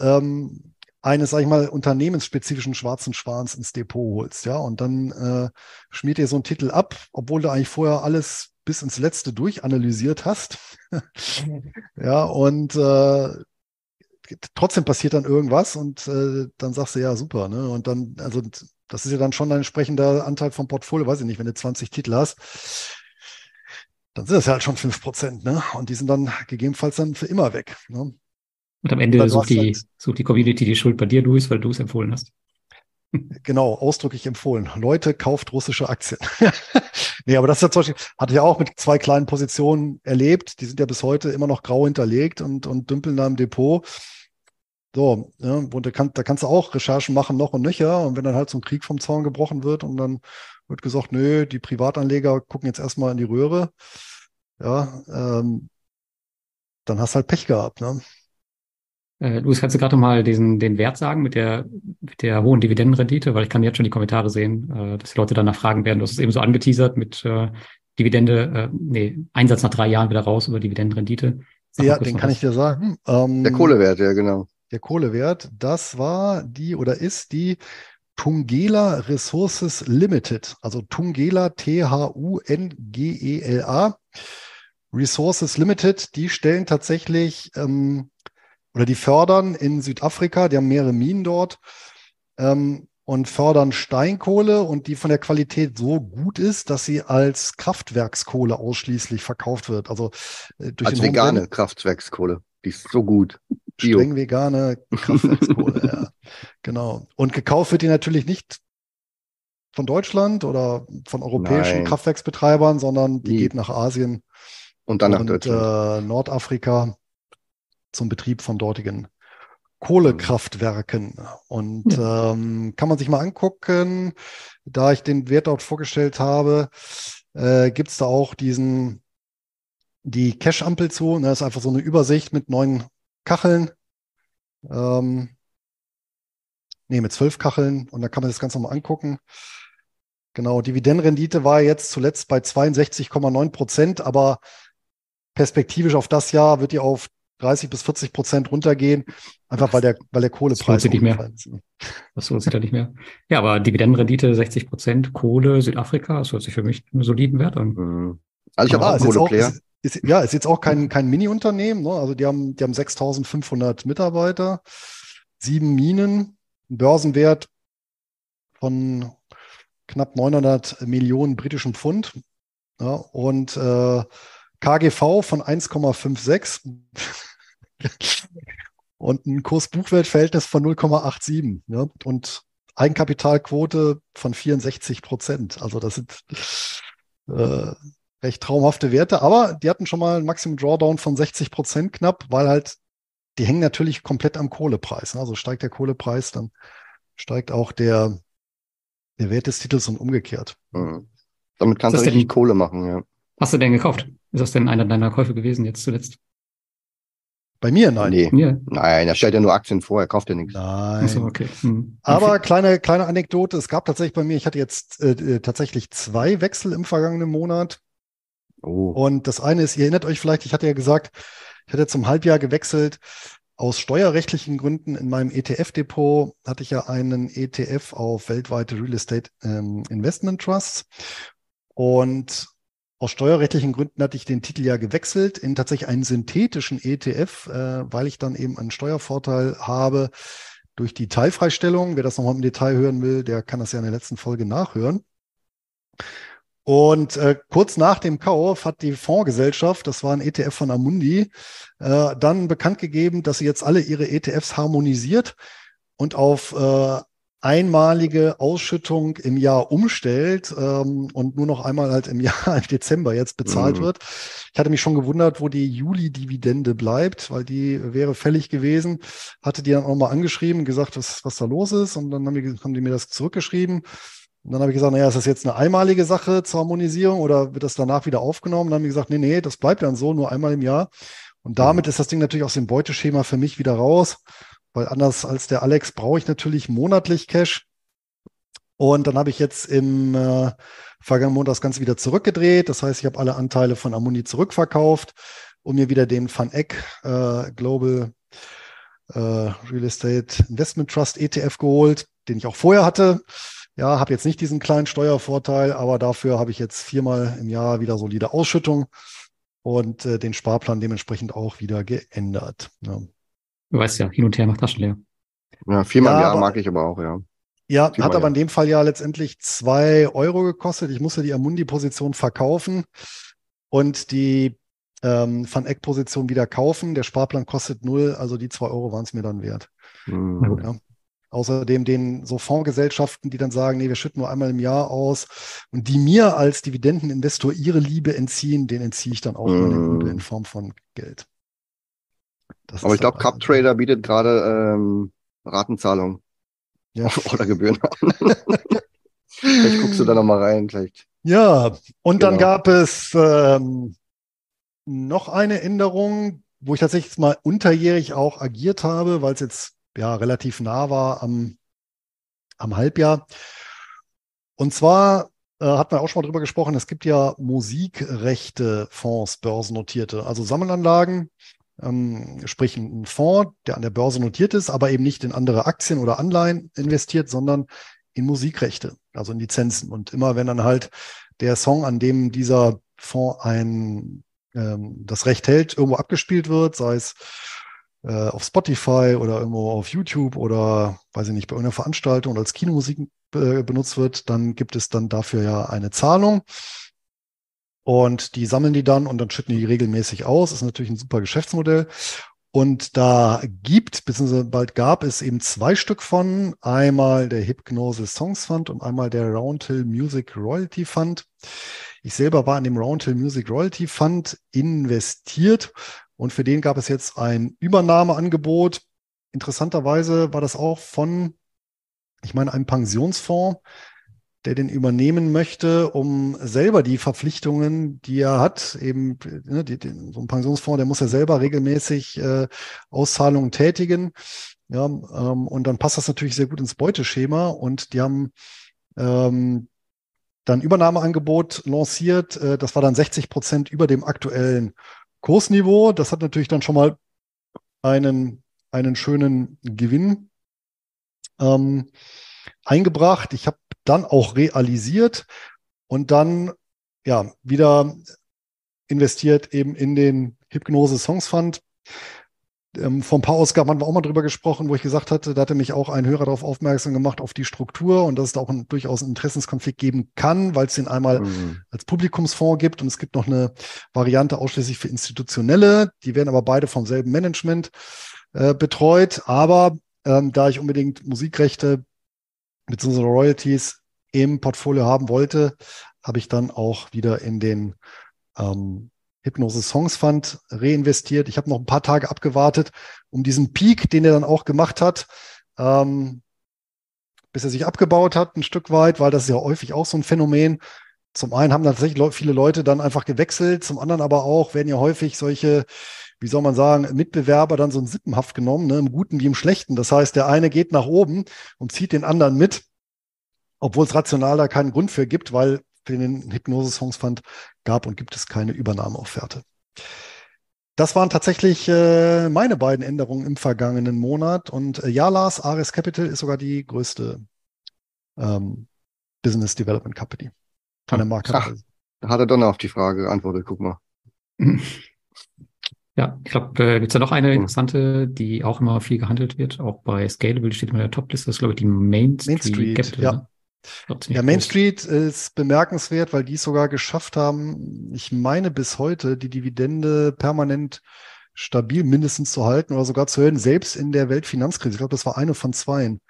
ähm, eines, sag ich mal, unternehmensspezifischen schwarzen Schwans ins Depot holst, ja, und dann äh, schmiert dir so ein Titel ab, obwohl du eigentlich vorher alles bis ins Letzte durchanalysiert hast. ja, und äh, trotzdem passiert dann irgendwas und äh, dann sagst du, ja, super, ne? Und dann, also das ist ja dann schon ein entsprechender Anteil vom Portfolio, weiß ich nicht, wenn du 20 Titel hast, dann sind das ja halt schon 5 Prozent, ne? Und die sind dann gegebenenfalls dann für immer weg. Ne? und am Ende sucht die, halt- sucht die Community die Schuld bei dir durch, weil du es empfohlen hast. Genau, ausdrücklich empfohlen. Leute, kauft russische Aktien. nee, aber das ist ja zum Beispiel, hatte ich auch mit zwei kleinen Positionen erlebt. Die sind ja bis heute immer noch grau hinterlegt und, und dümpeln da im Depot. So, ja, und da, kann, da kannst du auch Recherchen machen, noch und nöcher. Und wenn dann halt so ein Krieg vom Zaun gebrochen wird und dann wird gesagt, nö, die Privatanleger gucken jetzt erstmal in die Röhre, ja, ähm, dann hast du halt Pech gehabt, ne? Äh, Luis, kannst du gerade mal diesen, den Wert sagen mit der, mit der hohen Dividendenrendite? Weil ich kann jetzt schon die Kommentare sehen, äh, dass die Leute danach fragen werden. Du hast es eben so angeteasert mit äh, Dividende, äh, nee, Einsatz nach drei Jahren wieder raus über Dividendenrendite. Sag Ja, den kann was. ich dir sagen. Ähm, Der Kohlewert, ja, genau. der Kohlewert, das war die oder ist die Tungela Resources Limited, also Tungela, T-H-U-N-G-E-L-A. Resources Limited, die stellen tatsächlich ähm, oder die fördern in Südafrika, die haben mehrere Minen dort ähm, und fördern Steinkohle und die von der Qualität so gut ist, dass sie als Kraftwerkskohle ausschließlich verkauft wird. Also äh, durch Als vegane Kraftwerkskohle. Die ist so gut. Bio. streng vegane Kraftwerkskohle, ja. Genau. Und gekauft wird die natürlich nicht von Deutschland oder von europäischen Nein. Kraftwerksbetreibern, sondern die Nie. geht nach Asien Und dann nach und Deutschland. äh, Nordafrika zum Betrieb von dortigen Kohlekraftwerken. Und ähm, kann man sich mal angucken, da ich den Wert dort vorgestellt habe, äh, gibt es da auch diesen, die Cache-Ampel zu. Ne? Das ist einfach so eine Übersicht mit neun Kacheln. Ähm, nee, mit zwölf Kacheln und da kann man das Ganze mal angucken. Genau, Dividendenrendite war jetzt zuletzt bei 62,9 Prozent, aber perspektivisch auf das Jahr wird die auf 30 bis 40 Prozent runtergehen, einfach weil der, weil der Kohlepreis das nicht mehr. Ist. Das lohnt sich da nicht mehr. Ja, aber Dividendenrendite 60 Prozent, Kohle, Südafrika, das hört sich für mich einen soliden Wert an. Mhm. Also ich habe auch Kohleplayer. Ist, ist, ja, ist jetzt auch kein, kein Mini-Unternehmen. Ne? Also die haben, die haben 6.500 Mitarbeiter, sieben Minen, einen Börsenwert von knapp 900 Millionen britischen Pfund ja, und äh, KGV von 1,56 und ein Kurs-Buchwert-Verhältnis von 0,87 ja, und Eigenkapitalquote von 64 Prozent. Also das sind äh, recht traumhafte Werte, aber die hatten schon mal ein Maximum Drawdown von 60 Prozent knapp, weil halt die hängen natürlich komplett am Kohlepreis. Ne? Also steigt der Kohlepreis, dann steigt auch der, der Wert des Titels und umgekehrt. Mhm. Damit kannst du richtig denn, Kohle machen, ja. Hast du denn gekauft? Ist das denn einer deiner Käufe gewesen jetzt zuletzt? Bei mir nein. Nee. Mir? Nein, er stellt ja nur Aktien vor, er kauft ja nichts. Nein. So, okay. Hm. Aber kleine, kleine Anekdote, es gab tatsächlich bei mir, ich hatte jetzt äh, äh, tatsächlich zwei Wechsel im vergangenen Monat. Oh. Und das eine ist, ihr erinnert euch vielleicht, ich hatte ja gesagt, ich hatte zum Halbjahr gewechselt. Aus steuerrechtlichen Gründen in meinem ETF-Depot hatte ich ja einen ETF auf weltweite Real Estate ähm, Investment Trusts. Und aus steuerrechtlichen Gründen hatte ich den Titel ja gewechselt in tatsächlich einen synthetischen ETF, äh, weil ich dann eben einen Steuervorteil habe durch die Teilfreistellung. Wer das nochmal im Detail hören will, der kann das ja in der letzten Folge nachhören. Und äh, kurz nach dem Kauf hat die Fondsgesellschaft, das war ein ETF von Amundi, äh, dann bekannt gegeben, dass sie jetzt alle ihre ETFs harmonisiert und auf äh, einmalige Ausschüttung im Jahr umstellt ähm, und nur noch einmal halt im Jahr im Dezember jetzt bezahlt mhm. wird. Ich hatte mich schon gewundert, wo die Juli-Dividende bleibt, weil die wäre fällig gewesen. Hatte die dann auch mal angeschrieben, gesagt, was, was da los ist. Und dann haben die, haben die mir das zurückgeschrieben. Und dann habe ich gesagt, naja, ist das jetzt eine einmalige Sache zur Harmonisierung oder wird das danach wieder aufgenommen? Und dann haben die gesagt, nee, nee, das bleibt dann so, nur einmal im Jahr. Und damit ist das Ding natürlich aus dem Beuteschema für mich wieder raus weil anders als der Alex brauche ich natürlich monatlich Cash. Und dann habe ich jetzt im äh, vergangenen Monat das Ganze wieder zurückgedreht. Das heißt, ich habe alle Anteile von Amuni zurückverkauft und mir wieder den Van Eck äh, Global äh, Real Estate Investment Trust ETF geholt, den ich auch vorher hatte. Ja, habe jetzt nicht diesen kleinen Steuervorteil, aber dafür habe ich jetzt viermal im Jahr wieder solide Ausschüttung und äh, den Sparplan dementsprechend auch wieder geändert. Ja. Du weißt ja, hin und her macht Taschen leer. Ja, viermal ja, im Jahr mag ich aber auch, ja. Ja, viermal hat aber Jahr. in dem Fall ja letztendlich zwei Euro gekostet. Ich musste die Amundi-Position verkaufen und die ähm, Van Eck-Position wieder kaufen. Der Sparplan kostet null, also die zwei Euro waren es mir dann wert. Mhm. Ja. Außerdem den so Fondsgesellschaften, die dann sagen, nee, wir schütten nur einmal im Jahr aus und die mir als Dividendeninvestor ihre Liebe entziehen, den entziehe ich dann auch mhm. in Form von Geld. Das Aber ich glaube, Cup Trader bietet gerade ähm, Ratenzahlung ja. oder Gebühren an. vielleicht guckst du da nochmal rein, vielleicht. Ja, und genau. dann gab es ähm, noch eine Änderung, wo ich tatsächlich mal unterjährig auch agiert habe, weil es jetzt ja relativ nah war am, am Halbjahr. Und zwar äh, hat man auch schon mal drüber gesprochen, es gibt ja Musikrechte Fonds, börsennotierte, also Sammelanlagen, ähm, sprich ein Fonds, der an der Börse notiert ist, aber eben nicht in andere Aktien oder Anleihen investiert, sondern in Musikrechte, also in Lizenzen. Und immer wenn dann halt der Song, an dem dieser Fonds ein ähm, das Recht hält, irgendwo abgespielt wird, sei es äh, auf Spotify oder irgendwo auf YouTube oder weiß ich nicht, bei irgendeiner Veranstaltung oder als Kinomusik äh, benutzt wird, dann gibt es dann dafür ja eine Zahlung. Und die sammeln die dann und dann schütten die regelmäßig aus. Ist natürlich ein super Geschäftsmodell. Und da gibt, beziehungsweise bald gab es eben zwei Stück von. Einmal der Hypnosis Songs Fund und einmal der Roundhill Music Royalty Fund. Ich selber war in dem Roundhill Music Royalty Fund investiert und für den gab es jetzt ein Übernahmeangebot. Interessanterweise war das auch von, ich meine, einem Pensionsfonds, der den übernehmen möchte, um selber die Verpflichtungen, die er hat, eben ne, die, die, so ein Pensionsfonds, der muss ja selber regelmäßig äh, Auszahlungen tätigen. Ja, ähm, und dann passt das natürlich sehr gut ins Beuteschema und die haben ähm, dann Übernahmeangebot lanciert. Äh, das war dann 60 Prozent über dem aktuellen Kursniveau. Das hat natürlich dann schon mal einen, einen schönen Gewinn ähm, eingebracht. Ich habe dann auch realisiert und dann ja wieder investiert eben in den Hypnose Songs Fund. Ähm, vor ein paar Ausgaben hatten wir auch mal drüber gesprochen, wo ich gesagt hatte, da hatte mich auch ein Hörer darauf aufmerksam gemacht, auf die Struktur und dass es da auch ein, durchaus einen Interessenskonflikt geben kann, weil es den einmal mhm. als Publikumsfonds gibt und es gibt noch eine Variante ausschließlich für Institutionelle. Die werden aber beide vom selben Management äh, betreut. Aber ähm, da ich unbedingt Musikrechte bzw. Royalties im Portfolio haben wollte, habe ich dann auch wieder in den ähm, Hypnose Songs Fund reinvestiert. Ich habe noch ein paar Tage abgewartet, um diesen Peak, den er dann auch gemacht hat, ähm, bis er sich abgebaut hat, ein Stück weit, weil das ist ja häufig auch so ein Phänomen. Zum einen haben tatsächlich viele Leute dann einfach gewechselt, zum anderen aber auch werden ja häufig solche, wie soll man sagen, Mitbewerber dann so ein Sippenhaft genommen, ne, im Guten wie im Schlechten. Das heißt, der eine geht nach oben und zieht den anderen mit, obwohl es rational da keinen Grund für gibt, weil für den Hypnose Songs Fund gab und gibt es keine Übernahmeofferte. Das waren tatsächlich äh, meine beiden Änderungen im vergangenen Monat. Und äh, ja, Lars, Ares Capital ist sogar die größte ähm, Business Development Company von der Marke. Ach, da hat er doch noch auf die Frage geantwortet, guck mal. Ja, ich glaube, äh, gibt es ja noch eine interessante, die auch immer viel gehandelt wird, auch bei Scalable, steht immer in der Top-Liste, das ist, glaube ich, die Main Street, Main Street Capital. Ja. Ne? Ja, Main Street ist bemerkenswert, weil die es sogar geschafft haben, ich meine bis heute, die Dividende permanent stabil mindestens zu halten oder sogar zu erhöhen, selbst in der Weltfinanzkrise. Ich glaube, das war eine von zweien.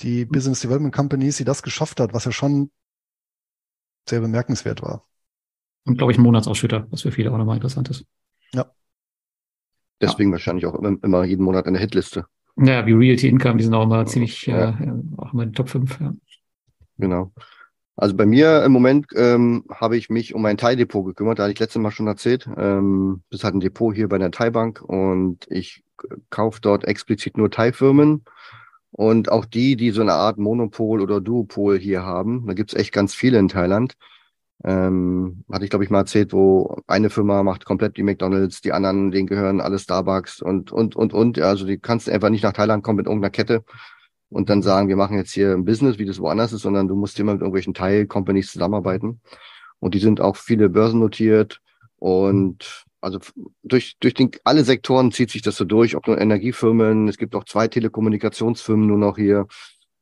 Die Business Development Companies, die das geschafft hat, was ja schon sehr bemerkenswert war. Und glaube ich, ein Monatsausschütter, was für viele auch nochmal interessant ist. Ja. Deswegen ja. wahrscheinlich auch immer, immer, jeden Monat in der Hitliste. Ja, wie Realty Income, die sind auch immer ziemlich, ja. äh, auch immer in den Top 5. Ja. Genau. Also bei mir im Moment ähm, habe ich mich um mein Thai-Depot gekümmert, da hatte ich letztes Mal schon erzählt. Ähm, das hat ein Depot hier bei der Thai-Bank und ich kaufe dort explizit nur Thai-Firmen und auch die, die so eine Art Monopol oder Duopol hier haben. Da gibt's echt ganz viele in Thailand. Ähm, hatte ich, glaube ich, mal erzählt, wo eine Firma macht komplett die McDonalds, die anderen, denen gehören alle Starbucks und, und, und, und. Also die kannst einfach nicht nach Thailand kommen mit irgendeiner Kette und dann sagen, wir machen jetzt hier ein Business, wie das woanders ist, sondern du musst immer mit irgendwelchen Teil-Companies zusammenarbeiten. Und die sind auch viele börsennotiert und also durch, durch den, alle Sektoren zieht sich das so durch, ob nur Energiefirmen, es gibt auch zwei Telekommunikationsfirmen nur noch hier.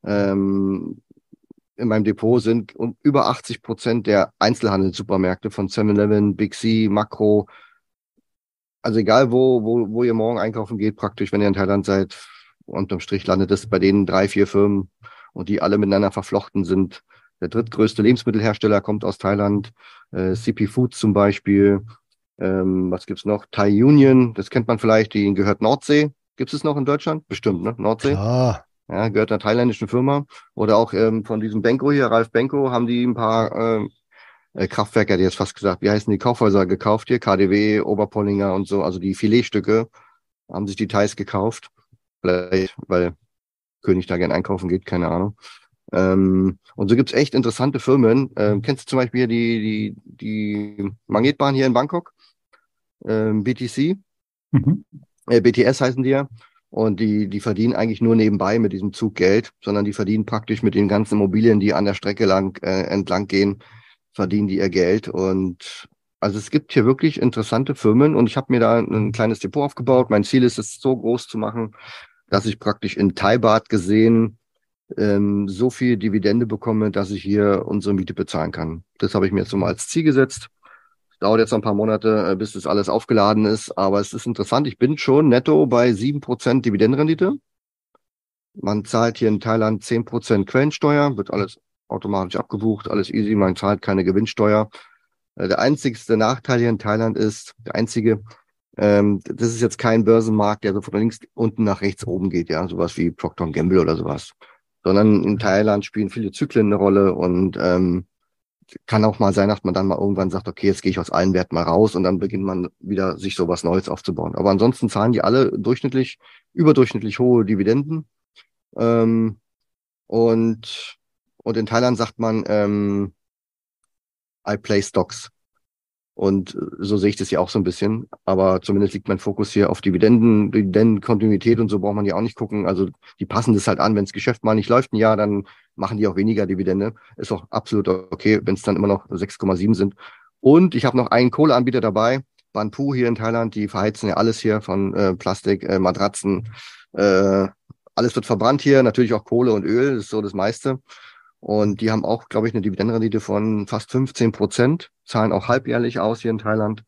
Ähm, in meinem Depot sind und über 80 Prozent der Einzelhandelssupermärkte von 7-Eleven, Big C, Makro. Also egal, wo, wo, wo ihr morgen einkaufen geht, praktisch, wenn ihr in Thailand seid, unterm Strich landet es bei denen drei, vier Firmen und die alle miteinander verflochten sind. Der drittgrößte Lebensmittelhersteller kommt aus Thailand, äh, CP Foods zum Beispiel. Ähm, was gibt's noch? Thai Union, das kennt man vielleicht, die gehört Nordsee. Gibt es noch in Deutschland? Bestimmt, ne? Nordsee. Klar. Ja, gehört einer thailändischen Firma. Oder auch ähm, von diesem Benko hier, Ralf Benko, haben die ein paar ähm, äh, Kraftwerke, die jetzt fast gesagt, wie heißen die Kaufhäuser gekauft hier? KDW, Oberpollinger und so, also die Filetstücke haben sich die Thais gekauft. Vielleicht, weil König da gern einkaufen geht, keine Ahnung. Ähm, und so gibt's echt interessante Firmen. Ähm, kennst du zum Beispiel hier die, die, die Magnetbahn hier in Bangkok? Ähm, BTC? Mhm. Äh, BTS heißen die ja. Und die, die verdienen eigentlich nur nebenbei mit diesem Zug Geld, sondern die verdienen praktisch mit den ganzen Immobilien, die an der Strecke lang, äh, entlang gehen, verdienen die ihr Geld. Und also es gibt hier wirklich interessante Firmen und ich habe mir da ein kleines Depot aufgebaut. Mein Ziel ist es, so groß zu machen, dass ich praktisch in Thai-Baht gesehen ähm, so viel Dividende bekomme, dass ich hier unsere Miete bezahlen kann. Das habe ich mir jetzt so mal als Ziel gesetzt. Dauert jetzt noch ein paar Monate, äh, bis das alles aufgeladen ist, aber es ist interessant. Ich bin schon netto bei sieben Prozent Dividendenrendite. Man zahlt hier in Thailand zehn Prozent Quellensteuer, wird alles automatisch abgebucht, alles easy, man zahlt keine Gewinnsteuer. Äh, der einzigste Nachteil hier in Thailand ist, der einzige, ähm, das ist jetzt kein Börsenmarkt, der so von links unten nach rechts oben geht, ja, sowas wie Procter Gamble oder sowas. sondern in Thailand spielen viele Zyklen eine Rolle und ähm, kann auch mal sein, dass man dann mal irgendwann sagt, okay, jetzt gehe ich aus allen Werten mal raus und dann beginnt man wieder sich sowas Neues aufzubauen. Aber ansonsten zahlen die alle durchschnittlich, überdurchschnittlich hohe Dividenden. Ähm, und, und in Thailand sagt man, ähm, I play stocks. Und so sehe ich das ja auch so ein bisschen. Aber zumindest liegt mein Fokus hier auf Dividenden, Dividendenkontinuität und so braucht man ja auch nicht gucken. Also die passen das halt an. Wenn das Geschäft mal nicht läuft ein Jahr, dann machen die auch weniger Dividende. Ist auch absolut okay, wenn es dann immer noch 6,7 sind. Und ich habe noch einen Kohleanbieter dabei, Banpu hier in Thailand. Die verheizen ja alles hier von äh, Plastik, äh, Matratzen. Äh, alles wird verbrannt hier, natürlich auch Kohle und Öl, das ist so das meiste. Und die haben auch, glaube ich, eine Dividendenrendite von fast 15 Prozent, zahlen auch halbjährlich aus hier in Thailand.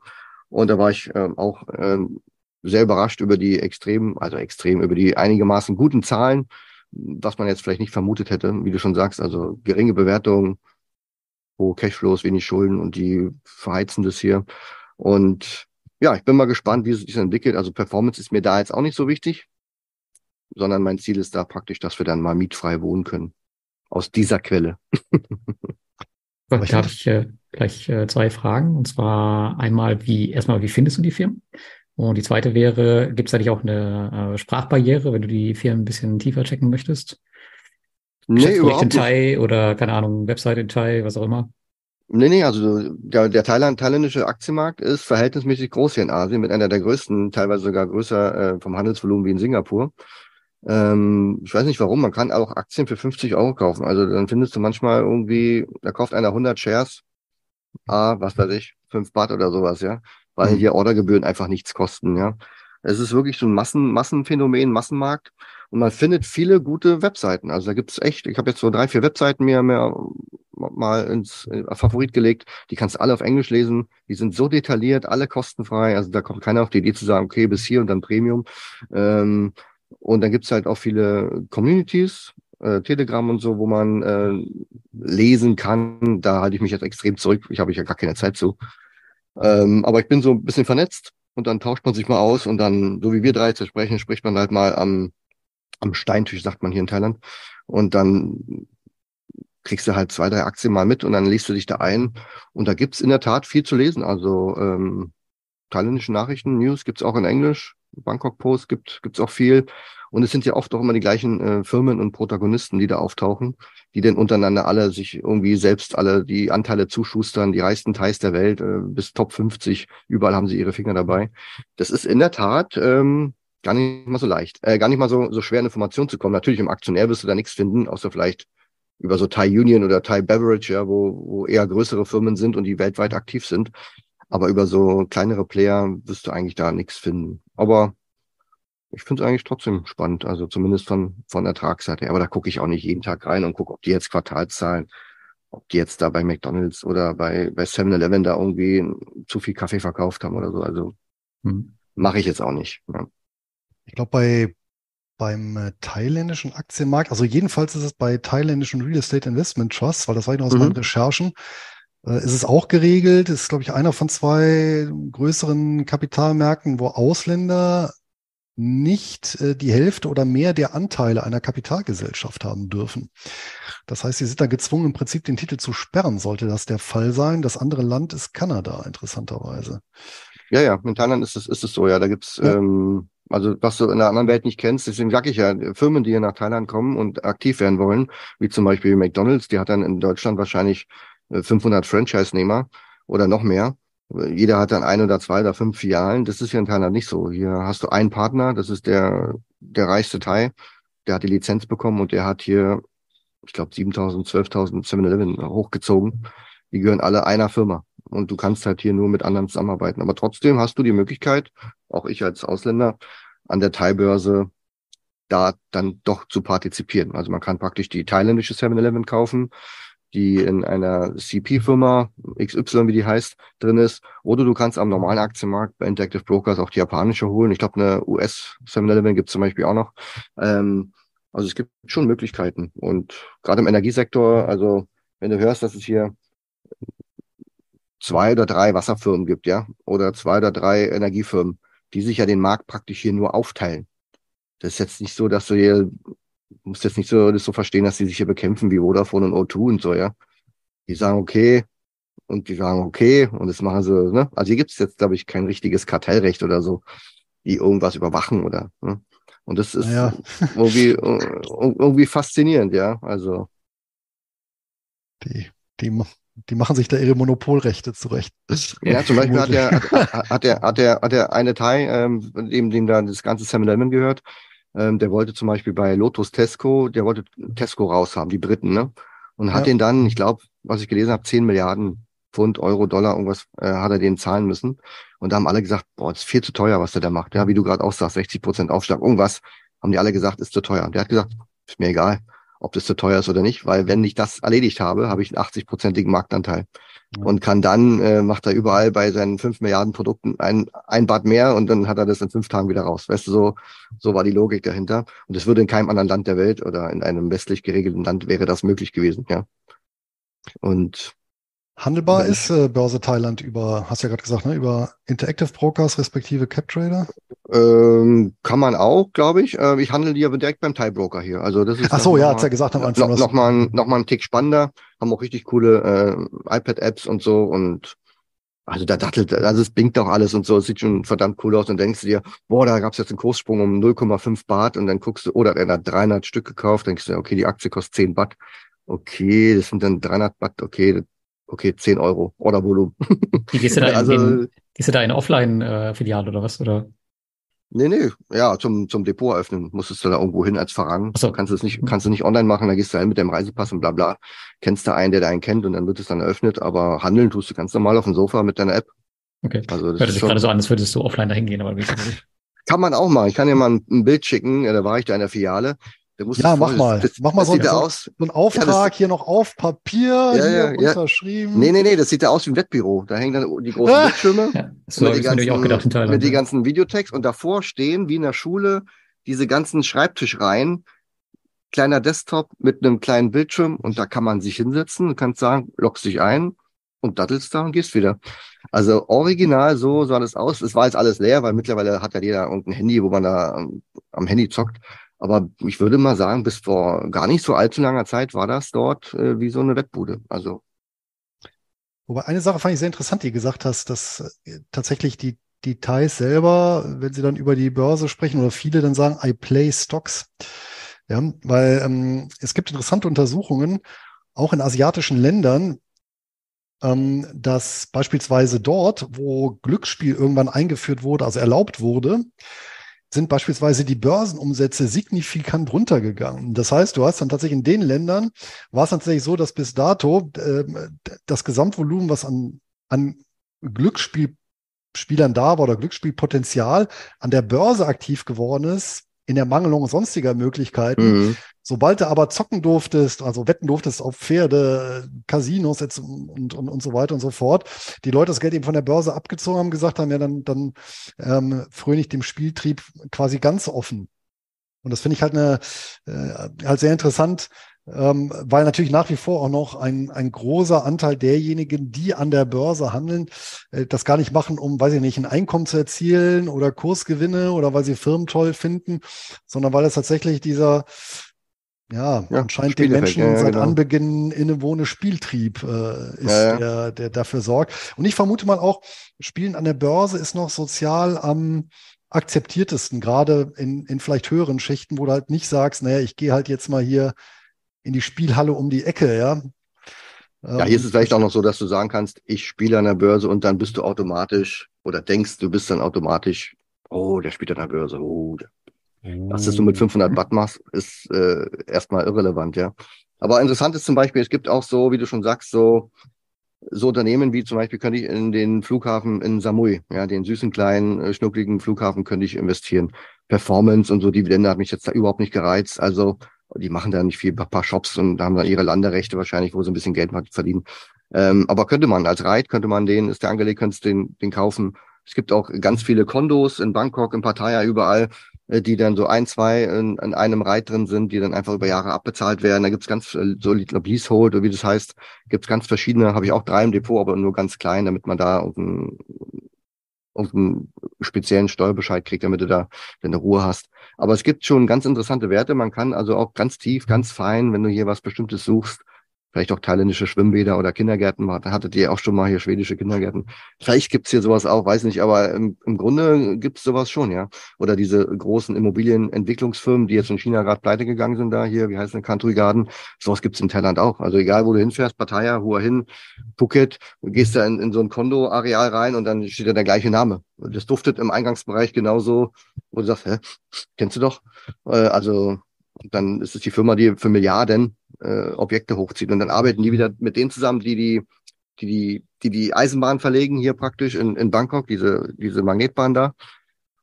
Und da war ich äh, auch äh, sehr überrascht über die extrem, also extrem, über die einigermaßen guten Zahlen, was man jetzt vielleicht nicht vermutet hätte, wie du schon sagst, also geringe Bewertungen, hohe Cashflows, wenig Schulden und die verheizen das hier. Und ja, ich bin mal gespannt, wie sich das entwickelt. Also Performance ist mir da jetzt auch nicht so wichtig, sondern mein Ziel ist da praktisch, dass wir dann mal mietfrei wohnen können aus dieser Quelle. da habe ich äh, gleich äh, zwei Fragen. Und zwar einmal, wie, erstmal, wie findest du die Firmen? Und die zweite wäre, gibt es eigentlich auch eine äh, Sprachbarriere, wenn du die Firmen ein bisschen tiefer checken möchtest? Nee, überhaupt in Thai oder, keine Ahnung, Website in Thai, was auch immer? Nee, nee, also der, der Thailand, thailändische Aktienmarkt ist verhältnismäßig groß hier in Asien, mit einer der größten, teilweise sogar größer äh, vom Handelsvolumen wie in Singapur. Ähm, ich weiß nicht warum, man kann auch Aktien für 50 Euro kaufen. Also dann findest du manchmal irgendwie, da kauft einer 100 Shares, ah, was weiß ich, 5 Baht oder sowas, ja, weil mhm. hier Ordergebühren einfach nichts kosten, ja. Es ist wirklich so ein Massen, Massenphänomen, Massenmarkt. Und man findet viele gute Webseiten. Also da gibt's echt, ich habe jetzt so drei, vier Webseiten mir, mir mal ins äh, Favorit gelegt. Die kannst du alle auf Englisch lesen. Die sind so detailliert, alle kostenfrei. Also da kommt keiner auf die Idee zu sagen, okay, bis hier und dann Premium. Ähm, und dann gibt's halt auch viele Communities, äh, Telegram und so, wo man äh, lesen kann. Da halte ich mich jetzt extrem zurück. Ich habe ja gar keine Zeit zu. Ähm, aber ich bin so ein bisschen vernetzt und dann tauscht man sich mal aus und dann, so wie wir drei zu sprechen, spricht man halt mal am, am Steintisch, sagt man hier in Thailand. Und dann kriegst du halt zwei, drei Aktien mal mit und dann liest du dich da ein. Und da gibt's in der Tat viel zu lesen. Also ähm, thailändische Nachrichten, News gibt's auch in Englisch. Bangkok Post gibt gibt's auch viel. Und es sind ja oft auch immer die gleichen äh, Firmen und Protagonisten, die da auftauchen, die denn untereinander alle sich irgendwie selbst alle die Anteile zuschustern, die reichsten Teils der Welt, äh, bis Top 50, überall haben sie ihre Finger dabei. Das ist in der Tat ähm, gar nicht mal so leicht, äh, gar nicht mal so, so schwer in Informationen zu kommen. Natürlich im Aktionär wirst du da nichts finden, außer vielleicht über so Thai Union oder Thai Beverage, ja, wo, wo eher größere Firmen sind und die weltweit aktiv sind. Aber über so kleinere Player wirst du eigentlich da nichts finden. Aber ich finde es eigentlich trotzdem spannend, also zumindest von, von Ertragsseite. Aber da gucke ich auch nicht jeden Tag rein und gucke, ob die jetzt Quartalszahlen, ob die jetzt da bei McDonalds oder bei, bei 7-Eleven da irgendwie zu viel Kaffee verkauft haben oder so. Also hm. mache ich jetzt auch nicht. Ja. Ich glaube, bei beim äh, thailändischen Aktienmarkt, also jedenfalls ist es bei thailändischen Real Estate Investment Trusts, weil das war ich noch aus mhm. meinen Recherchen, ist es auch geregelt. Ist, glaube ich, einer von zwei größeren Kapitalmärkten, wo Ausländer nicht äh, die Hälfte oder mehr der Anteile einer Kapitalgesellschaft haben dürfen. Das heißt, sie sind dann gezwungen, im Prinzip den Titel zu sperren, sollte das der Fall sein. Das andere Land ist Kanada, interessanterweise. Ja, ja, in Thailand ist es, ist es so, ja. Da gibt's ja. ähm, also was du in der anderen Welt nicht kennst, deswegen sage ich ja, Firmen, die hier nach Thailand kommen und aktiv werden wollen, wie zum Beispiel McDonalds, die hat dann in Deutschland wahrscheinlich 500 Franchise-Nehmer oder noch mehr. Jeder hat dann ein oder zwei oder fünf Filialen. Das ist hier in Thailand nicht so. Hier hast du einen Partner, das ist der, der reichste Thai. Der hat die Lizenz bekommen und der hat hier, ich glaube, 7.000, 12.000 7-Eleven hochgezogen. Die gehören alle einer Firma. Und du kannst halt hier nur mit anderen zusammenarbeiten. Aber trotzdem hast du die Möglichkeit, auch ich als Ausländer, an der Thai-Börse da dann doch zu partizipieren. Also man kann praktisch die thailändische 7-Eleven kaufen die in einer CP-Firma, XY wie die heißt, drin ist. Oder du kannst am normalen Aktienmarkt bei Interactive Brokers auch die japanische holen. Ich glaube, eine US 7-Eleven gibt es zum Beispiel auch noch. Ähm, also es gibt schon Möglichkeiten. Und gerade im Energiesektor, also wenn du hörst, dass es hier zwei oder drei Wasserfirmen gibt, ja, oder zwei oder drei Energiefirmen, die sich ja den Markt praktisch hier nur aufteilen. Das ist jetzt nicht so, dass du hier muss jetzt nicht so, das so verstehen, dass die sich hier bekämpfen wie Vodafone und O2 und so, ja. Die sagen, okay, und die sagen, okay, und das machen sie, ne? Also hier gibt es jetzt, glaube ich, kein richtiges Kartellrecht oder so, die irgendwas überwachen oder, ne? Und das ist Naja. irgendwie, irgendwie faszinierend, ja. Also, Die, die, die machen sich da ihre Monopolrechte zurecht. ja, zum Beispiel hat der, hat, der, hat der, hat der eine Thai, ähm, dem, dem da das ganze 7-Eleven gehört, ähm, der wollte zum Beispiel bei Lotus Tesco, der wollte Tesco raushaben, die Briten, ne? Und hat Ja. den dann, ich glaube, was ich gelesen habe, 10 Milliarden Pfund, Euro, Dollar, irgendwas äh, hat er denen zahlen müssen. Und da haben alle gesagt, boah, das ist viel zu teuer, was der da macht. Ja, wie du gerade auch sagst, 60 Prozent Aufschlag, irgendwas, haben die alle gesagt, ist zu teuer. Und der hat gesagt, ist mir egal, ob das zu teuer ist oder nicht, weil wenn ich das erledigt habe, habe ich einen 80-prozentigen Marktanteil. Und kann dann, äh, macht er überall bei seinen 5 Milliarden Produkten ein, ein Bad mehr und dann hat er das in fünf Tagen wieder raus. Weißt du, so, so war die Logik dahinter. Und es würde in keinem anderen Land der Welt oder in einem westlich geregelten Land wäre das möglich gewesen, ja. Und Handelbar Ja. ist äh, Börse Thailand über, hast ja gerade gesagt, ne, über Interactive Brokers respektive CapTrader. ähm, kann man auch, glaube ich. Äh, ich handle die aber direkt beim Thai-Broker hier. Also das ist Ach so, ja, mal- hat's ja gesagt am Anfang. noch, was- noch, mal, ein- noch mal ein Tick spannender, haben auch richtig coole äh, iPad-Apps und so und also da dattelt, also es blinkt auch alles und so, es sieht schon verdammt cool aus und denkst du dir, boah, da gab's jetzt einen Kurssprung um 0,5 Baht und dann guckst du, oder er hat 300 Stück gekauft, denkst du, okay, die Aktie kostet 10 Baht, okay, das sind dann 300 Baht, okay, okay, 10 Euro, Ordervolumen. Wie gehst du da in, Also, in, gehst du da in eine Offline-Filiale oder was? Oder? Nee, nee, ja, zum, zum Depot eröffnen musstest du da irgendwo hin als. Ach so. Kannst du es nicht, kannst du nicht online machen, da gehst du hin mit dem Reisepass und bla bla. Kennst du einen, der da einen kennt und dann wird es dann eröffnet, aber handeln tust du ganz normal auf dem Sofa mit deiner App. Okay. Also das Hörte ist sich schon, gerade so an, als würdest du offline dahin gehen, aber wie kann man auch machen. Ich kann dir mal ein, ein Bild schicken, ja, da war ich da in der Filiale. Musst du Ja, mach mal. Das, Mach mal das so ein- ja so- aus. So ein Auftrag hier noch auf Papier, Ja, hier ja, ja. unterschrieben. Nee, nee, nee, das sieht ja aus wie ein Wettbüro. Da hängen dann die großen Ah. Bildschirme. Ja, so habe mit, ich die natürlich auch gedacht in ganzen, Thailand. mit die ja. ganzen Videotext und davor stehen, wie in der Schule, diese ganzen Schreibtischreihen, kleiner Desktop mit einem kleinen Bildschirm und da kann man sich hinsetzen und kannst sagen, loggst dich ein und dattelst da und gehst wieder. Also original so sah das aus. Es war jetzt alles leer, weil mittlerweile hat ja jeder irgendein Handy, wo man da ähm, am Handy zockt. Aber ich würde mal sagen, bis vor gar nicht so allzu langer Zeit war das dort äh, wie so eine Wettbude. Also Wobei eine Sache fand ich sehr interessant, die du gesagt hast, dass äh, tatsächlich die, Thais selber, wenn sie dann über die Börse sprechen oder viele dann sagen, I play stocks. Ja, weil ähm, es gibt interessante Untersuchungen, auch in asiatischen Ländern, ähm, dass beispielsweise dort, wo Glücksspiel irgendwann eingeführt wurde, also erlaubt wurde, sind beispielsweise die Börsenumsätze signifikant runtergegangen. Das heißt, du hast dann tatsächlich in den Ländern, war es tatsächlich so, dass bis dato ähm, das Gesamtvolumen, was an, an Glücksspielspielern da war oder Glücksspielpotenzial an der Börse aktiv geworden ist, in der Mangelung sonstiger Möglichkeiten, mhm. Sobald du aber zocken durftest, also wetten durftest auf Pferde, Casinos jetzt und, und, und so weiter und so fort, die Leute das Geld eben von der Börse abgezogen haben, gesagt haben, ja, dann, dann ähm, fröne ich dem Spieltrieb quasi ganz offen. Und das finde ich halt eine äh, halt sehr interessant, ähm, weil natürlich nach wie vor auch noch ein, ein großer Anteil derjenigen, die an der Börse handeln, äh, das gar nicht machen, um, weiß ich nicht, ein Einkommen zu erzielen oder Kursgewinne oder weil sie Firmen toll finden, sondern weil es tatsächlich dieser ja, Ja, anscheinend den Menschen ja, ja, seit genau. Anbeginn innewohne Spieltrieb äh, ist. Der, der dafür sorgt. Und ich vermute mal auch, Spielen an der Börse ist noch sozial am akzeptiertesten, gerade in, in vielleicht höheren Schichten, wo du halt nicht sagst, naja, ich gehe halt jetzt mal hier in die Spielhalle um die Ecke, ja. Ja, hier ist es vielleicht auch noch so, dass du sagen kannst, ich spiele an der Börse und dann bist du automatisch oder denkst, du bist dann automatisch, oh, der spielt an der Börse, oh, der Was das du mit 500 Watt machst, ist äh, erstmal irrelevant, ja. Aber interessant ist zum Beispiel, es gibt auch so, wie du schon sagst, so, so Unternehmen wie zum Beispiel könnte ich in den Flughafen in Samui, ja, den süßen kleinen, äh, schnuckligen Flughafen könnte ich investieren. Performance und so Dividende hat mich jetzt da überhaupt nicht gereizt. Also die machen da nicht viel, ein paar Shops und haben dann ihre Landerechte wahrscheinlich, wo sie ein bisschen Geld verdienen. Ähm, aber könnte man als Reit, könnte man den, ist der angelegt, könntest den, den kaufen. Es gibt auch ganz viele Kondos in Bangkok, in Pattaya, überall, die dann so ein, zwei in, in einem Reit drin sind, die dann einfach über Jahre abbezahlt werden. Da gibt's ganz, äh, so ich glaub, Leasehold, oder wie das heißt, gibt's ganz verschiedene, habe ich auch drei im Depot, aber nur ganz klein, damit man da ein irgendeinen speziellen Steuerbescheid kriegt, damit du da deine Ruhe hast. Aber es gibt schon ganz interessante Werte. Man kann also auch ganz tief, ganz fein, wenn du hier was Bestimmtes suchst, vielleicht auch thailändische Schwimmbäder oder Kindergärten. Hattet ihr auch schon mal hier schwedische Kindergärten. Vielleicht gibt's hier sowas auch, weiß nicht, aber im, im Grunde gibt's sowas schon, ja. Oder diese großen Immobilienentwicklungsfirmen, die jetzt in China gerade pleite gegangen sind, da hier, wie heißt denn Country Garden, sowas gibt's in Thailand auch. Also egal, wo du hinfährst, Pattaya, Hua Hin, Phuket, gehst da in, in so ein Kondo-Areal rein und dann steht da der gleiche Name. Das duftet im Eingangsbereich genauso, wo du sagst, hä, kennst du doch? Äh, also dann ist es die Firma, die für Milliarden äh, Objekte hochzieht. Und dann arbeiten die wieder mit denen zusammen, die die, die, die, die, die Eisenbahn verlegen hier praktisch in, in Bangkok, diese, diese Magnetbahn da.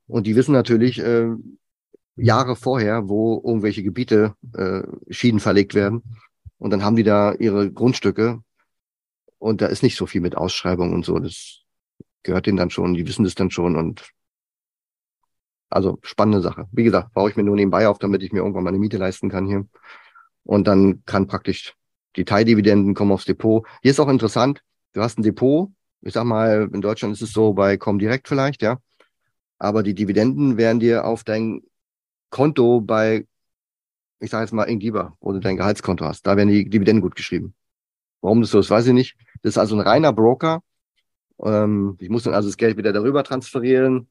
Und die wissen natürlich äh, Jahre vorher, wo irgendwelche Gebiete äh, Schienen verlegt werden. Und dann haben die da ihre Grundstücke. Und da ist nicht so viel mit Ausschreibung und so. Das gehört denen dann schon. Die wissen das dann schon. Und also spannende Sache. Wie gesagt, baue ich mir nur nebenbei auf, damit ich mir irgendwann meine Miete leisten kann hier. Und dann kann praktisch die Teildividenden kommen aufs Depot. Hier ist auch interessant, du hast ein Depot. Ich sag mal, in Deutschland ist es so bei Comdirect vielleicht, ja. Aber die Dividenden werden dir auf dein Konto bei, ich sage jetzt mal Ingdiba, wo du dein Gehaltskonto hast. Da werden die Dividenden gut geschrieben. Warum das so ist, weiß ich nicht. Das ist also ein reiner Broker. Ähm, ich muss dann also das Geld wieder darüber transferieren.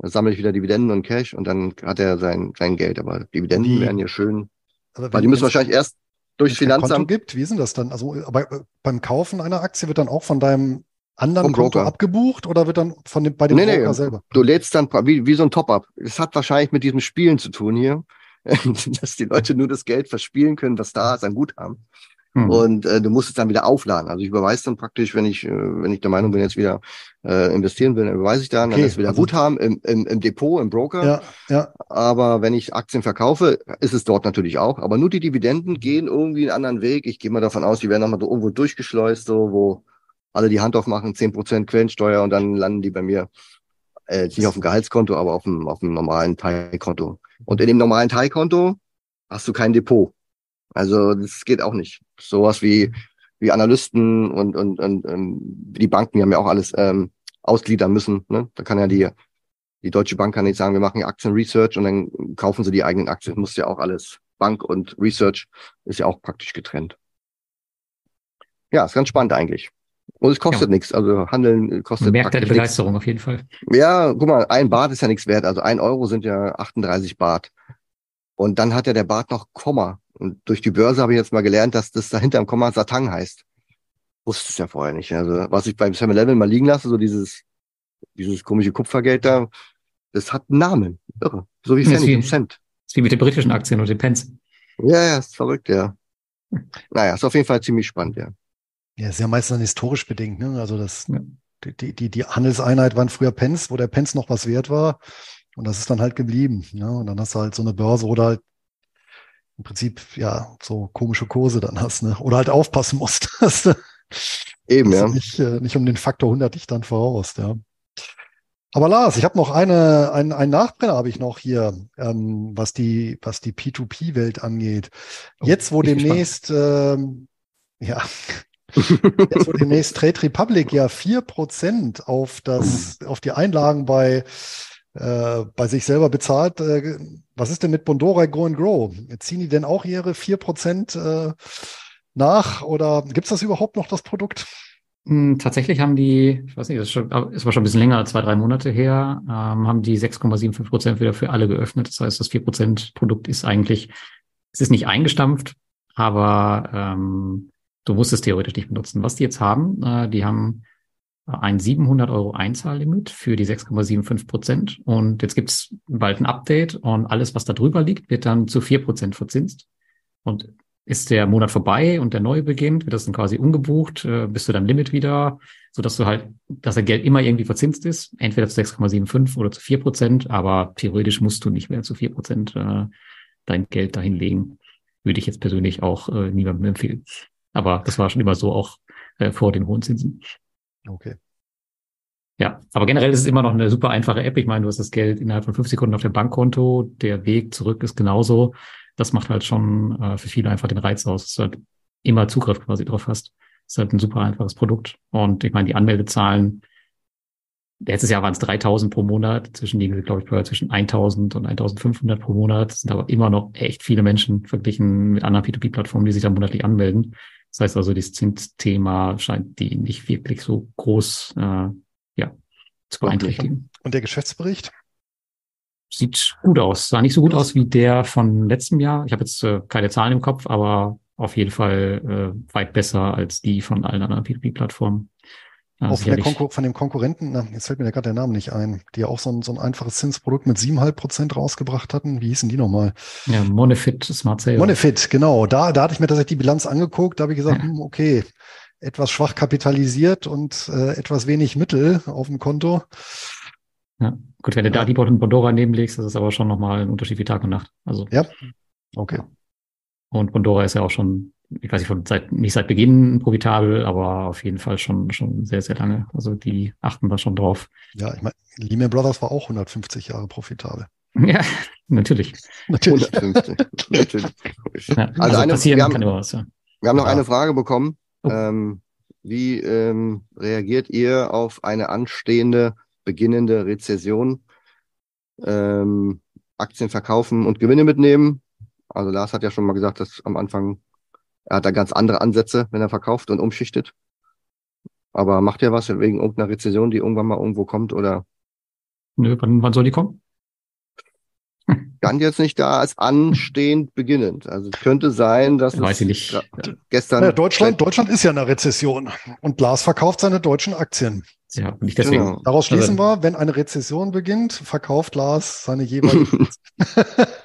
Dann sammle ich wieder Dividenden und Cash und dann hat er sein, sein Geld. Aber Dividenden die, werden hier schön aber Weil die müssen wahrscheinlich erst durchs Finanzamt. Konto gibt, wie ist denn das dann? Also aber äh, beim Kaufen einer Aktie wird dann auch von deinem anderen Konto abgebucht oder wird dann von dem, bei dem nee, Broker nee, selber? Du lädst dann wie, wie so ein Top-up. Es hat wahrscheinlich mit diesem Spielen zu tun hier, dass die Leute nur das Geld verspielen können, was da ist an Guthaben. Hm. Und äh, du musst es dann wieder aufladen. Also ich überweise dann praktisch, wenn ich, äh, wenn ich der Meinung bin, jetzt wieder äh, investieren will, dann überweise ich dann, okay. dann ist wieder also, Guthaben im, im, im Depot, im Broker. Ja, ja. Aber wenn ich Aktien verkaufe, ist es dort natürlich auch. Aber nur die Dividenden gehen irgendwie einen anderen Weg. Ich gehe mal davon aus, die werden nochmal so irgendwo durchgeschleust, so wo alle die Hand aufmachen, zehn Prozent Quellensteuer und dann landen die bei mir äh, nicht auf dem Gehaltskonto, aber auf dem, auf dem normalen Teilkonto. Und in dem normalen Teilkonto hast du kein Depot. Also das geht auch nicht. Sowas wie wie Analysten und und und, und die Banken die haben ja auch alles ähm, ausgliedern müssen. Ne? Da kann ja die die Deutsche Bank kann nicht sagen, wir machen Aktienresearch und dann kaufen sie die eigenen Aktien. Muss ja auch alles Bank und Research ist ja auch praktisch getrennt. Ja, ist ganz spannend eigentlich. Und es kostet ja. nichts. Also Handeln kostet. Man merkt deine Begeisterung nix. auf jeden Fall. Ja, guck mal, ein Bart ist ja nichts wert. Also ein Euro sind ja 38 Bart. Und dann hat ja der Bart noch Komma. Und durch die Börse habe ich jetzt mal gelernt, dass das dahinter im Komma Satang heißt. Wusste es ja vorher nicht. Also was ich beim 7-Eleven mal liegen lasse, so dieses, dieses komische Kupfergeld da, das hat einen Namen. Irre. So wie Pfennig und Cent. ist wie mit den britischen Aktien und den Pence. Ja, ja, ist verrückt, ja. Naja, ist auf jeden Fall ziemlich spannend, ja. Ja, ist ja meistens dann historisch bedingt, ne? Also das, ja. die, die, die Handelseinheit waren früher Pence, wo der Pence noch was wert war. Und das ist dann halt geblieben. Ja? Und dann hast du halt so eine Börse oder halt im Prinzip ja so komische Kurse dann hast, ne? Oder halt aufpassen musst. Dass du, Eben, ja. Nicht, äh, nicht um den Faktor 100 dich dann voraus, ja. Aber Lars, ich habe noch eine, ein, ein Nachbrenner habe ich noch hier, ähm, was die, was die P2P-Welt angeht. Oh, Jetzt, wo demnächst, ähm, ja, Jetzt, wo demnächst Trade Republic ja vier Prozent auf das, auf die Einlagen bei äh, bei sich selber bezahlt. Äh, was ist denn mit Bondora Go and Grow? Ziehen die denn auch ihre 4% äh, nach oder gibt es das überhaupt noch, das Produkt? Hm, tatsächlich haben die, ich weiß nicht, es, war schon ein bisschen länger, zwei, drei Monate her, ähm, haben die 6,75 Prozent wieder für alle geöffnet. Das heißt, das 4 Prozent Produkt ist eigentlich, es ist nicht eingestampft, aber ähm, du musst es theoretisch nicht benutzen. Was die jetzt haben, äh, die haben ein 700 Euro Einzahllimit für die 6,75 Prozent. Und jetzt gibt es bald ein Update und alles, was da drüber liegt, wird dann zu 4 Prozent verzinst. Und ist der Monat vorbei und der neue beginnt, wird das dann quasi umgebucht, äh, bist du deinem Limit wieder, so dass du halt, dass der Geld immer irgendwie verzinst ist, entweder zu 6,75 oder zu 4 Prozent, aber theoretisch musst du nicht mehr zu 4 Prozent äh, dein Geld dahin legen. Würde ich jetzt persönlich auch äh, niemandem empfehlen. Aber das war schon immer so auch vor den hohen Zinsen. Okay. Ja, aber generell ist es immer noch eine super einfache App. Ich meine, du hast das Geld innerhalb von fünf Sekunden auf dem Bankkonto. Der Weg zurück ist genauso. Das macht halt schon äh, für viele einfach den Reiz aus, dass du halt immer Zugriff quasi drauf hast. Ist halt ein super einfaches Produkt. Und ich meine, die Anmeldezahlen letztes Jahr waren es 3000 pro Monat, zwischen denen, glaube ich, zwischen 1000 und 1500 pro Monat. Das sind aber immer noch echt viele Menschen verglichen mit anderen P2P-Plattformen, die sich da monatlich anmelden. Das heißt also, das Zinsthema scheint die nicht wirklich so groß äh, ja, zu beeinträchtigen. Und der Geschäftsbericht? Sieht gut aus. Sah nicht so gut aus wie der von letztem Jahr. Ich habe jetzt äh, keine Zahlen im Kopf, aber auf jeden Fall äh, weit besser als die von allen anderen P2P-Plattformen. Auch von, von, dem Konkurrenten, na, jetzt fällt mir gerade der Name nicht ein, die ja auch so ein, so ein einfaches Zinsprodukt mit 7,5 Prozent rausgebracht hatten. Wie hießen die nochmal? Ja, Monefit Smart Sale. Monefit, genau. Da, da hatte ich mir tatsächlich die Bilanz angeguckt. Da habe ich gesagt, ja. hm, okay, etwas schwach kapitalisiert und äh, etwas wenig Mittel auf dem Konto. Ja, gut, wenn du ja. da die Bot und Bondora nebenlegst, das ist aber schon nochmal ein Unterschied wie Tag und Nacht. Also. Ja, okay. Und Bondora ist ja auch schon ich weiß nicht, von seit, nicht seit Beginn profitabel, aber auf jeden Fall schon, schon sehr, sehr lange. Also die achten da schon drauf. Ja, ich meine, Lehman Brothers war auch 150 Jahre profitabel. Ja, natürlich. Natürlich. 150. natürlich. Ja, also, also eine, passieren wir haben, kann immer was, ja. Wir haben noch ja. eine Frage bekommen. Oh. Ähm, wie ähm, reagiert ihr auf eine anstehende, beginnende Rezession? Ähm, Aktien verkaufen und Gewinne mitnehmen? Also Lars hat ja schon mal gesagt, dass am Anfang er hat da ganz andere Ansätze, wenn er verkauft und umschichtet. Aber macht er was wegen irgendeiner Rezession, die irgendwann mal irgendwo kommt oder? Nö, wann, wann soll die kommen? Kann jetzt nicht da als anstehend beginnend. Also es könnte sein, dass Weiß ich nicht. gestern. Ja, Deutschland, Deutschland ist ja in einer Rezession und Glas verkauft seine deutschen Aktien. Ja, nicht deswegen. Genau. Daraus schließen also, wir, wenn eine Rezession beginnt, verkauft Lars seine jeweiligen.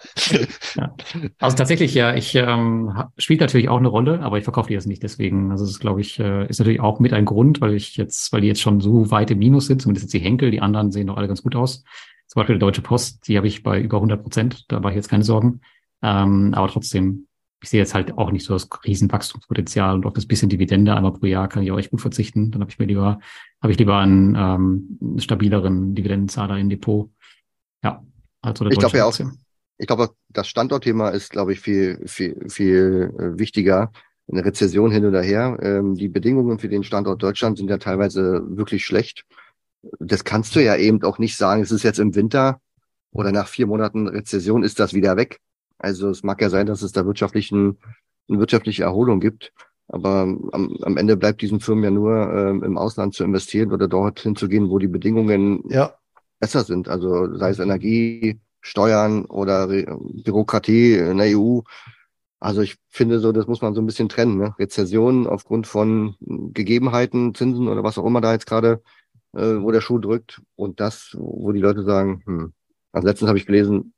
ja. Also tatsächlich, ja, ich ähm, spielt natürlich auch eine Rolle, aber ich verkaufe die jetzt nicht deswegen. Also das glaube ich, äh, ist natürlich auch mit ein Grund, weil ich jetzt, weil die jetzt schon so weit im Minus sind, zumindest jetzt die Henkel, die anderen sehen doch alle ganz gut aus. Zum Beispiel die Deutsche Post, die habe ich bei über 100 Prozent, da mache ich jetzt keine Sorgen. Ähm, aber trotzdem ich sehe jetzt halt auch nicht so das Riesenwachstumspotenzial und auf das bisschen Dividende einmal pro Jahr kann ich auch echt gut verzichten. Dann habe ich mir lieber, habe ich lieber einen ähm, stabileren Dividendenzahler im Depot. Ja, also der ich glaube ja auch, ich glaube, das Standortthema ist, glaube ich, viel, viel, viel äh, wichtiger. Eine Rezession hin oder her. Ähm, die Bedingungen für den Standort Deutschland sind ja teilweise wirklich schlecht. Das kannst du ja eben auch nicht sagen, es ist jetzt im Winter oder nach vier Monaten Rezession ist das wieder weg. Also es mag ja sein, dass es da wirtschaftlichen, eine wirtschaftliche Erholung gibt. Aber am, am Ende bleibt diesen Firmen ja nur ähm, im Ausland zu investieren oder dorthin zu gehen, wo die Bedingungen ja. besser sind. Also sei es Energie, Steuern oder Re Bürokratie in der EU. Also ich finde so, das muss man so ein bisschen trennen. Ne? Rezession aufgrund von Gegebenheiten, Zinsen oder was auch immer da jetzt gerade, äh, wo der Schuh drückt. Und das, wo die Leute sagen, hm. Also letztens habe ich gelesen,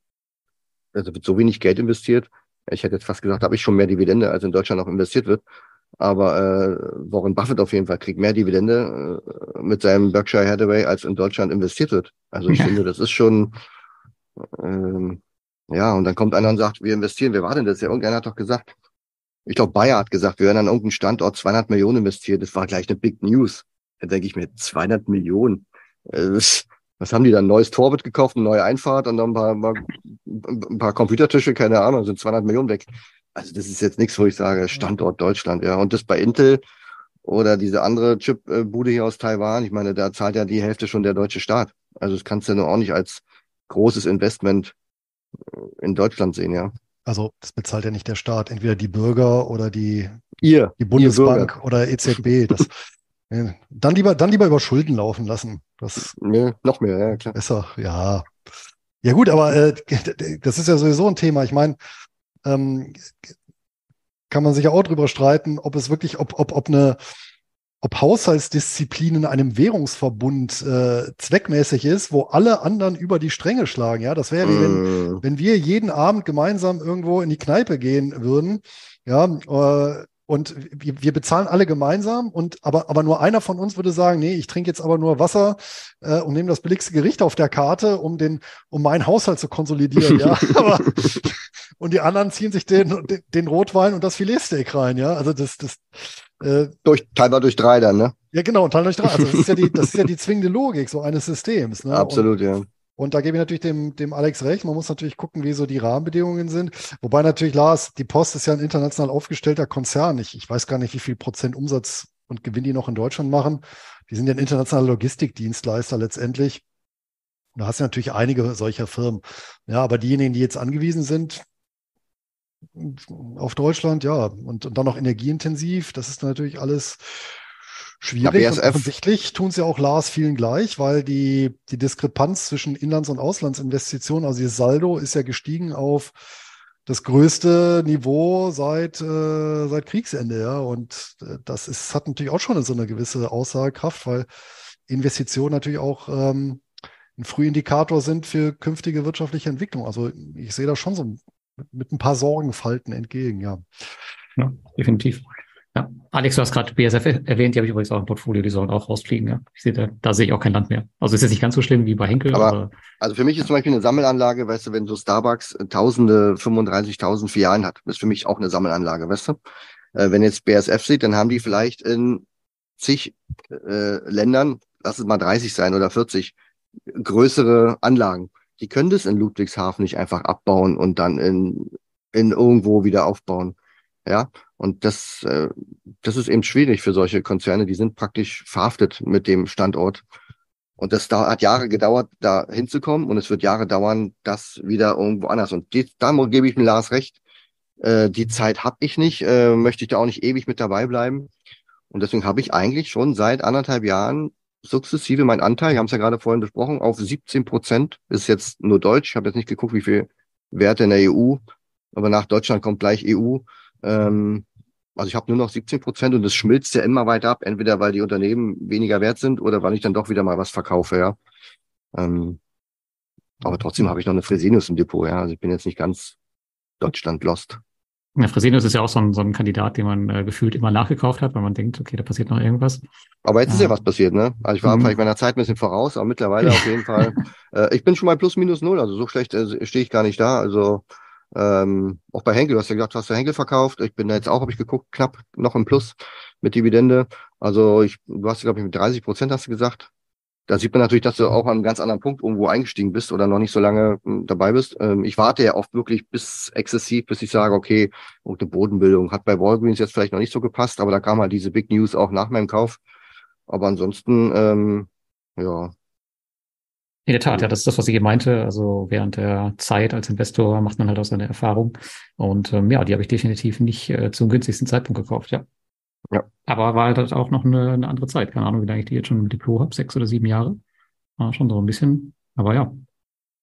also wird so wenig Geld investiert. Ich hätte jetzt fast gesagt, da habe ich schon mehr Dividende, als in Deutschland noch investiert wird. Aber äh, Warren Buffett auf jeden Fall kriegt mehr Dividende äh, mit seinem Berkshire Hathaway, als in Deutschland investiert wird. Also ich ja. finde, das ist schon, ähm, ja, und dann kommt einer und sagt, wir investieren, wer war denn das? Ja, irgendeiner hat doch gesagt, ich glaube, Bayer hat gesagt, wir werden an irgendeinem Standort 200 Millionen investiert. Das war gleich eine Big News. Da denke ich mir, 200 Millionen. Äh, das, was haben die dann? Neues Torwart gekauft, eine neue Einfahrt und dann ein paar, ein paar Computertische, keine Ahnung, sind 200 Millionen weg. Also das ist jetzt nichts, wo ich sage, Standort Deutschland, ja. Und das bei Intel oder diese andere Chip-Bude hier aus Taiwan, ich meine, da zahlt ja die Hälfte schon der deutsche Staat. Also das kannst du ja nur auch nicht als großes Investment äh, in Deutschland sehen, ja. Also das bezahlt ja nicht der Staat, entweder die Bürger oder die, ihr, die Bundesbank oder EZB. Das, Dann lieber, dann lieber über Schulden laufen lassen. Das nee, noch mehr, ja, klar. Besser, ja. Ja, gut, aber äh, das ist ja sowieso ein Thema. Ich meine, ähm, kann man sich ja auch drüber streiten, ob es wirklich, ob, ob, ob eine, ob Haushaltsdisziplin in einem Währungsverbund äh, zweckmäßig ist, wo alle anderen über die Stränge schlagen. Ja, das wäre wie wenn, mm. wenn wir jeden Abend gemeinsam irgendwo in die Kneipe gehen würden. Ja, äh, und wir, wir bezahlen alle gemeinsam und aber, aber nur einer von uns würde sagen, nee, ich trinke jetzt aber nur Wasser äh, und nehme das billigste Gericht auf der Karte, um den, um meinen Haushalt zu konsolidieren, ja. aber, und die anderen ziehen sich den, den, den Rotwein und das Filetsteak rein, ja. Also das, das äh, durch, teilbar durch drei dann, ne? Ja, genau, und teilbar durch drei. Also das ist ja die, das ist ja die zwingende Logik so eines Systems. Ne? Absolut, und, ja. Und da gebe ich natürlich dem, dem Alex recht. Man muss natürlich gucken, wie so die Rahmenbedingungen sind. Wobei natürlich, Lars, die Post ist ja ein international aufgestellter Konzern. Ich, ich weiß gar nicht, wie viel Prozent Umsatz und Gewinn die noch in Deutschland machen. Die sind ja ein internationaler Logistikdienstleister letztendlich. Da hast du natürlich einige solcher Firmen. Ja, aber diejenigen, die jetzt angewiesen sind auf Deutschland, ja, und, und dann noch energieintensiv, das ist natürlich alles schwierig. Ja, offensichtlich tun sie auch Lars vielen gleich, weil die, die Diskrepanz zwischen Inlands- und Auslandsinvestitionen, also das Saldo ist ja gestiegen auf das größte Niveau seit, äh, seit Kriegsende, ja. Und äh, das ist, hat natürlich auch schon so eine gewisse Aussagekraft, weil Investitionen natürlich auch ähm, ein Frühindikator sind für künftige wirtschaftliche Entwicklung. Also ich sehe da schon so mit, mit ein paar Sorgenfalten entgegen, ja. Ja, definitiv. Ja. Alex, du hast gerade BSF erwähnt, die habe ich übrigens auch im Portfolio, die sollen auch rausfliegen. Ja. Ich sehe da, da sehe ich auch kein Land mehr. Also ist jetzt nicht ganz so schlimm wie bei Henkel. Aber, aber also für mich ist zum Beispiel eine Sammelanlage, weißt du, wenn so Starbucks tausende, 35.000 Filialen hat, ist für mich auch eine Sammelanlage, weißt du. Äh, wenn jetzt BSF sieht, dann haben die vielleicht in zig äh, Ländern, lass es mal 30 sein oder 40, größere Anlagen. Die können das in Ludwigshafen nicht einfach abbauen und dann in, in irgendwo wieder aufbauen. Ja, und das, äh, das ist eben schwierig für solche Konzerne. Die sind praktisch verhaftet mit dem Standort. Und das da, hat Jahre gedauert, da hinzukommen. Und es wird Jahre dauern, das wieder irgendwo anders. Und die, da gebe ich mir Lars recht. Äh, die Zeit habe ich nicht, äh, möchte ich da auch nicht ewig mit dabei bleiben. Und deswegen habe ich eigentlich schon seit anderthalb Jahren sukzessive mein Anteil, wir haben es ja gerade vorhin besprochen, auf 17 Prozent. Ist jetzt nur Deutsch. Ich habe jetzt nicht geguckt, wie viel Werte in der EU. Aber nach Deutschland kommt gleich EU. Ähm, also ich habe nur noch 17 Prozent und es schmilzt ja immer weiter ab, entweder weil die Unternehmen weniger wert sind oder weil ich dann doch wieder mal was verkaufe, ja. Ähm, aber trotzdem habe ich noch eine Fresenius im Depot, ja. Also ich bin jetzt nicht ganz Deutschland lost. Ja, Fresenius ist ja auch so ein, so ein Kandidat, den man äh, gefühlt immer nachgekauft hat, weil man denkt, okay, da passiert noch irgendwas. Aber jetzt ist ja was passiert, ne? Also ich war mhm. vielleicht meiner Zeit ein bisschen voraus, aber mittlerweile auf jeden Fall. Äh, ich bin schon mal plus minus null, also so schlecht äh, stehe ich gar nicht da. Also ähm, auch bei Henkel, du hast ja gesagt, du hast ja Henkel verkauft. Ich bin da jetzt auch, habe ich geguckt, knapp noch im Plus mit Dividende. Also ich, du hast, glaube ich, mit 30 Prozent hast du gesagt. Da sieht man natürlich, dass du auch an einem ganz anderen Punkt irgendwo eingestiegen bist oder noch nicht so lange hm, dabei bist. Ähm, ich warte ja oft wirklich bis exzessiv, bis ich sage, okay, eine Bodenbildung hat bei Walgreens jetzt vielleicht noch nicht so gepasst, aber da kam halt diese Big News auch nach meinem Kauf. Aber ansonsten, ähm, ja, in der Tat, ja, das ist das, was ich eben meinte. Also während der Zeit als Investor macht man halt auch seine Erfahrung. Und ähm, ja, die habe ich definitiv nicht äh, zum günstigsten Zeitpunkt gekauft, ja. Ja. Aber war halt auch noch eine, eine andere Zeit. Keine Ahnung, wie lange ich die jetzt schon im Depot habe, sechs oder sieben Jahre. War schon so ein bisschen. Aber ja,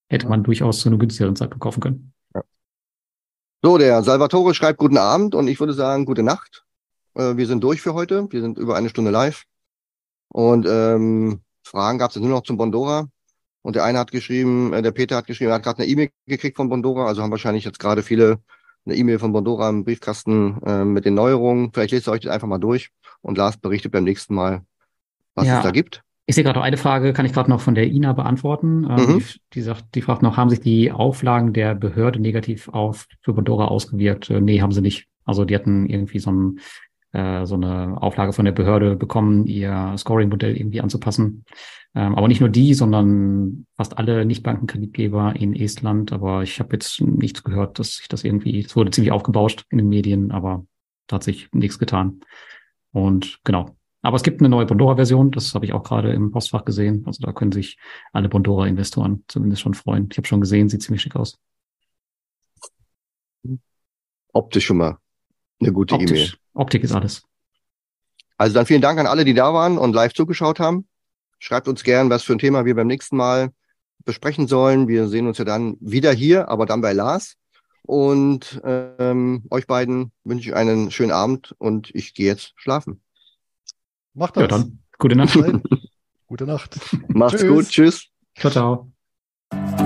hätte man durchaus zu einem günstigeren Zeitpunkt kaufen können. Ja. So, der Salvatore schreibt guten Abend und ich würde sagen gute Nacht. Äh, wir sind durch für heute. Wir sind über eine Stunde live. Und ähm, Fragen gab es nur noch zum Bondora. Und der eine hat geschrieben, äh, der Peter hat geschrieben, er hat gerade eine E-Mail gekriegt von Bondora, also haben wahrscheinlich jetzt gerade viele eine E-Mail von Bondora im Briefkasten äh, mit den Neuerungen. Vielleicht lest ihr euch das einfach mal durch und Lars berichtet beim nächsten Mal, was ja. es da gibt. Ich sehe gerade noch eine Frage, kann ich gerade noch von der Ina beantworten. Ähm, mhm. die, die, sagt, die fragt noch, haben sich die Auflagen der Behörde negativ auf für Bondora ausgewirkt? Äh, nee, haben sie nicht. Also die hatten irgendwie so, ein, äh, so eine Auflage von der Behörde bekommen, ihr Scoring-Modell irgendwie anzupassen. Ähm, aber nicht nur die, sondern fast alle Nichtbankenkreditgeber in Estland. Aber ich habe jetzt nichts gehört, dass sich das irgendwie, es wurde ziemlich aufgebauscht in den Medien, aber da hat sich nichts getan. Und genau. Aber es gibt eine neue Bondora-Version, das habe ich auch gerade im Postfach gesehen. Also da können sich alle Bondora-Investoren zumindest schon freuen. Ich habe schon gesehen, sieht ziemlich schick aus. Optisch schon mal eine gute E-Mail. Optik ist alles. Also dann vielen Dank an alle, die da waren und live zugeschaut haben. Schreibt uns gern, was für ein Thema wir beim nächsten Mal besprechen sollen. Wir sehen uns ja dann wieder hier, aber dann bei Lars. Und ähm, euch beiden wünsche ich einen schönen Abend und ich gehe jetzt schlafen. Macht das. Ja, dann. Gute Nacht. Gute Nacht. Macht's tschüss. gut. Tschüss. Ciao, ciao.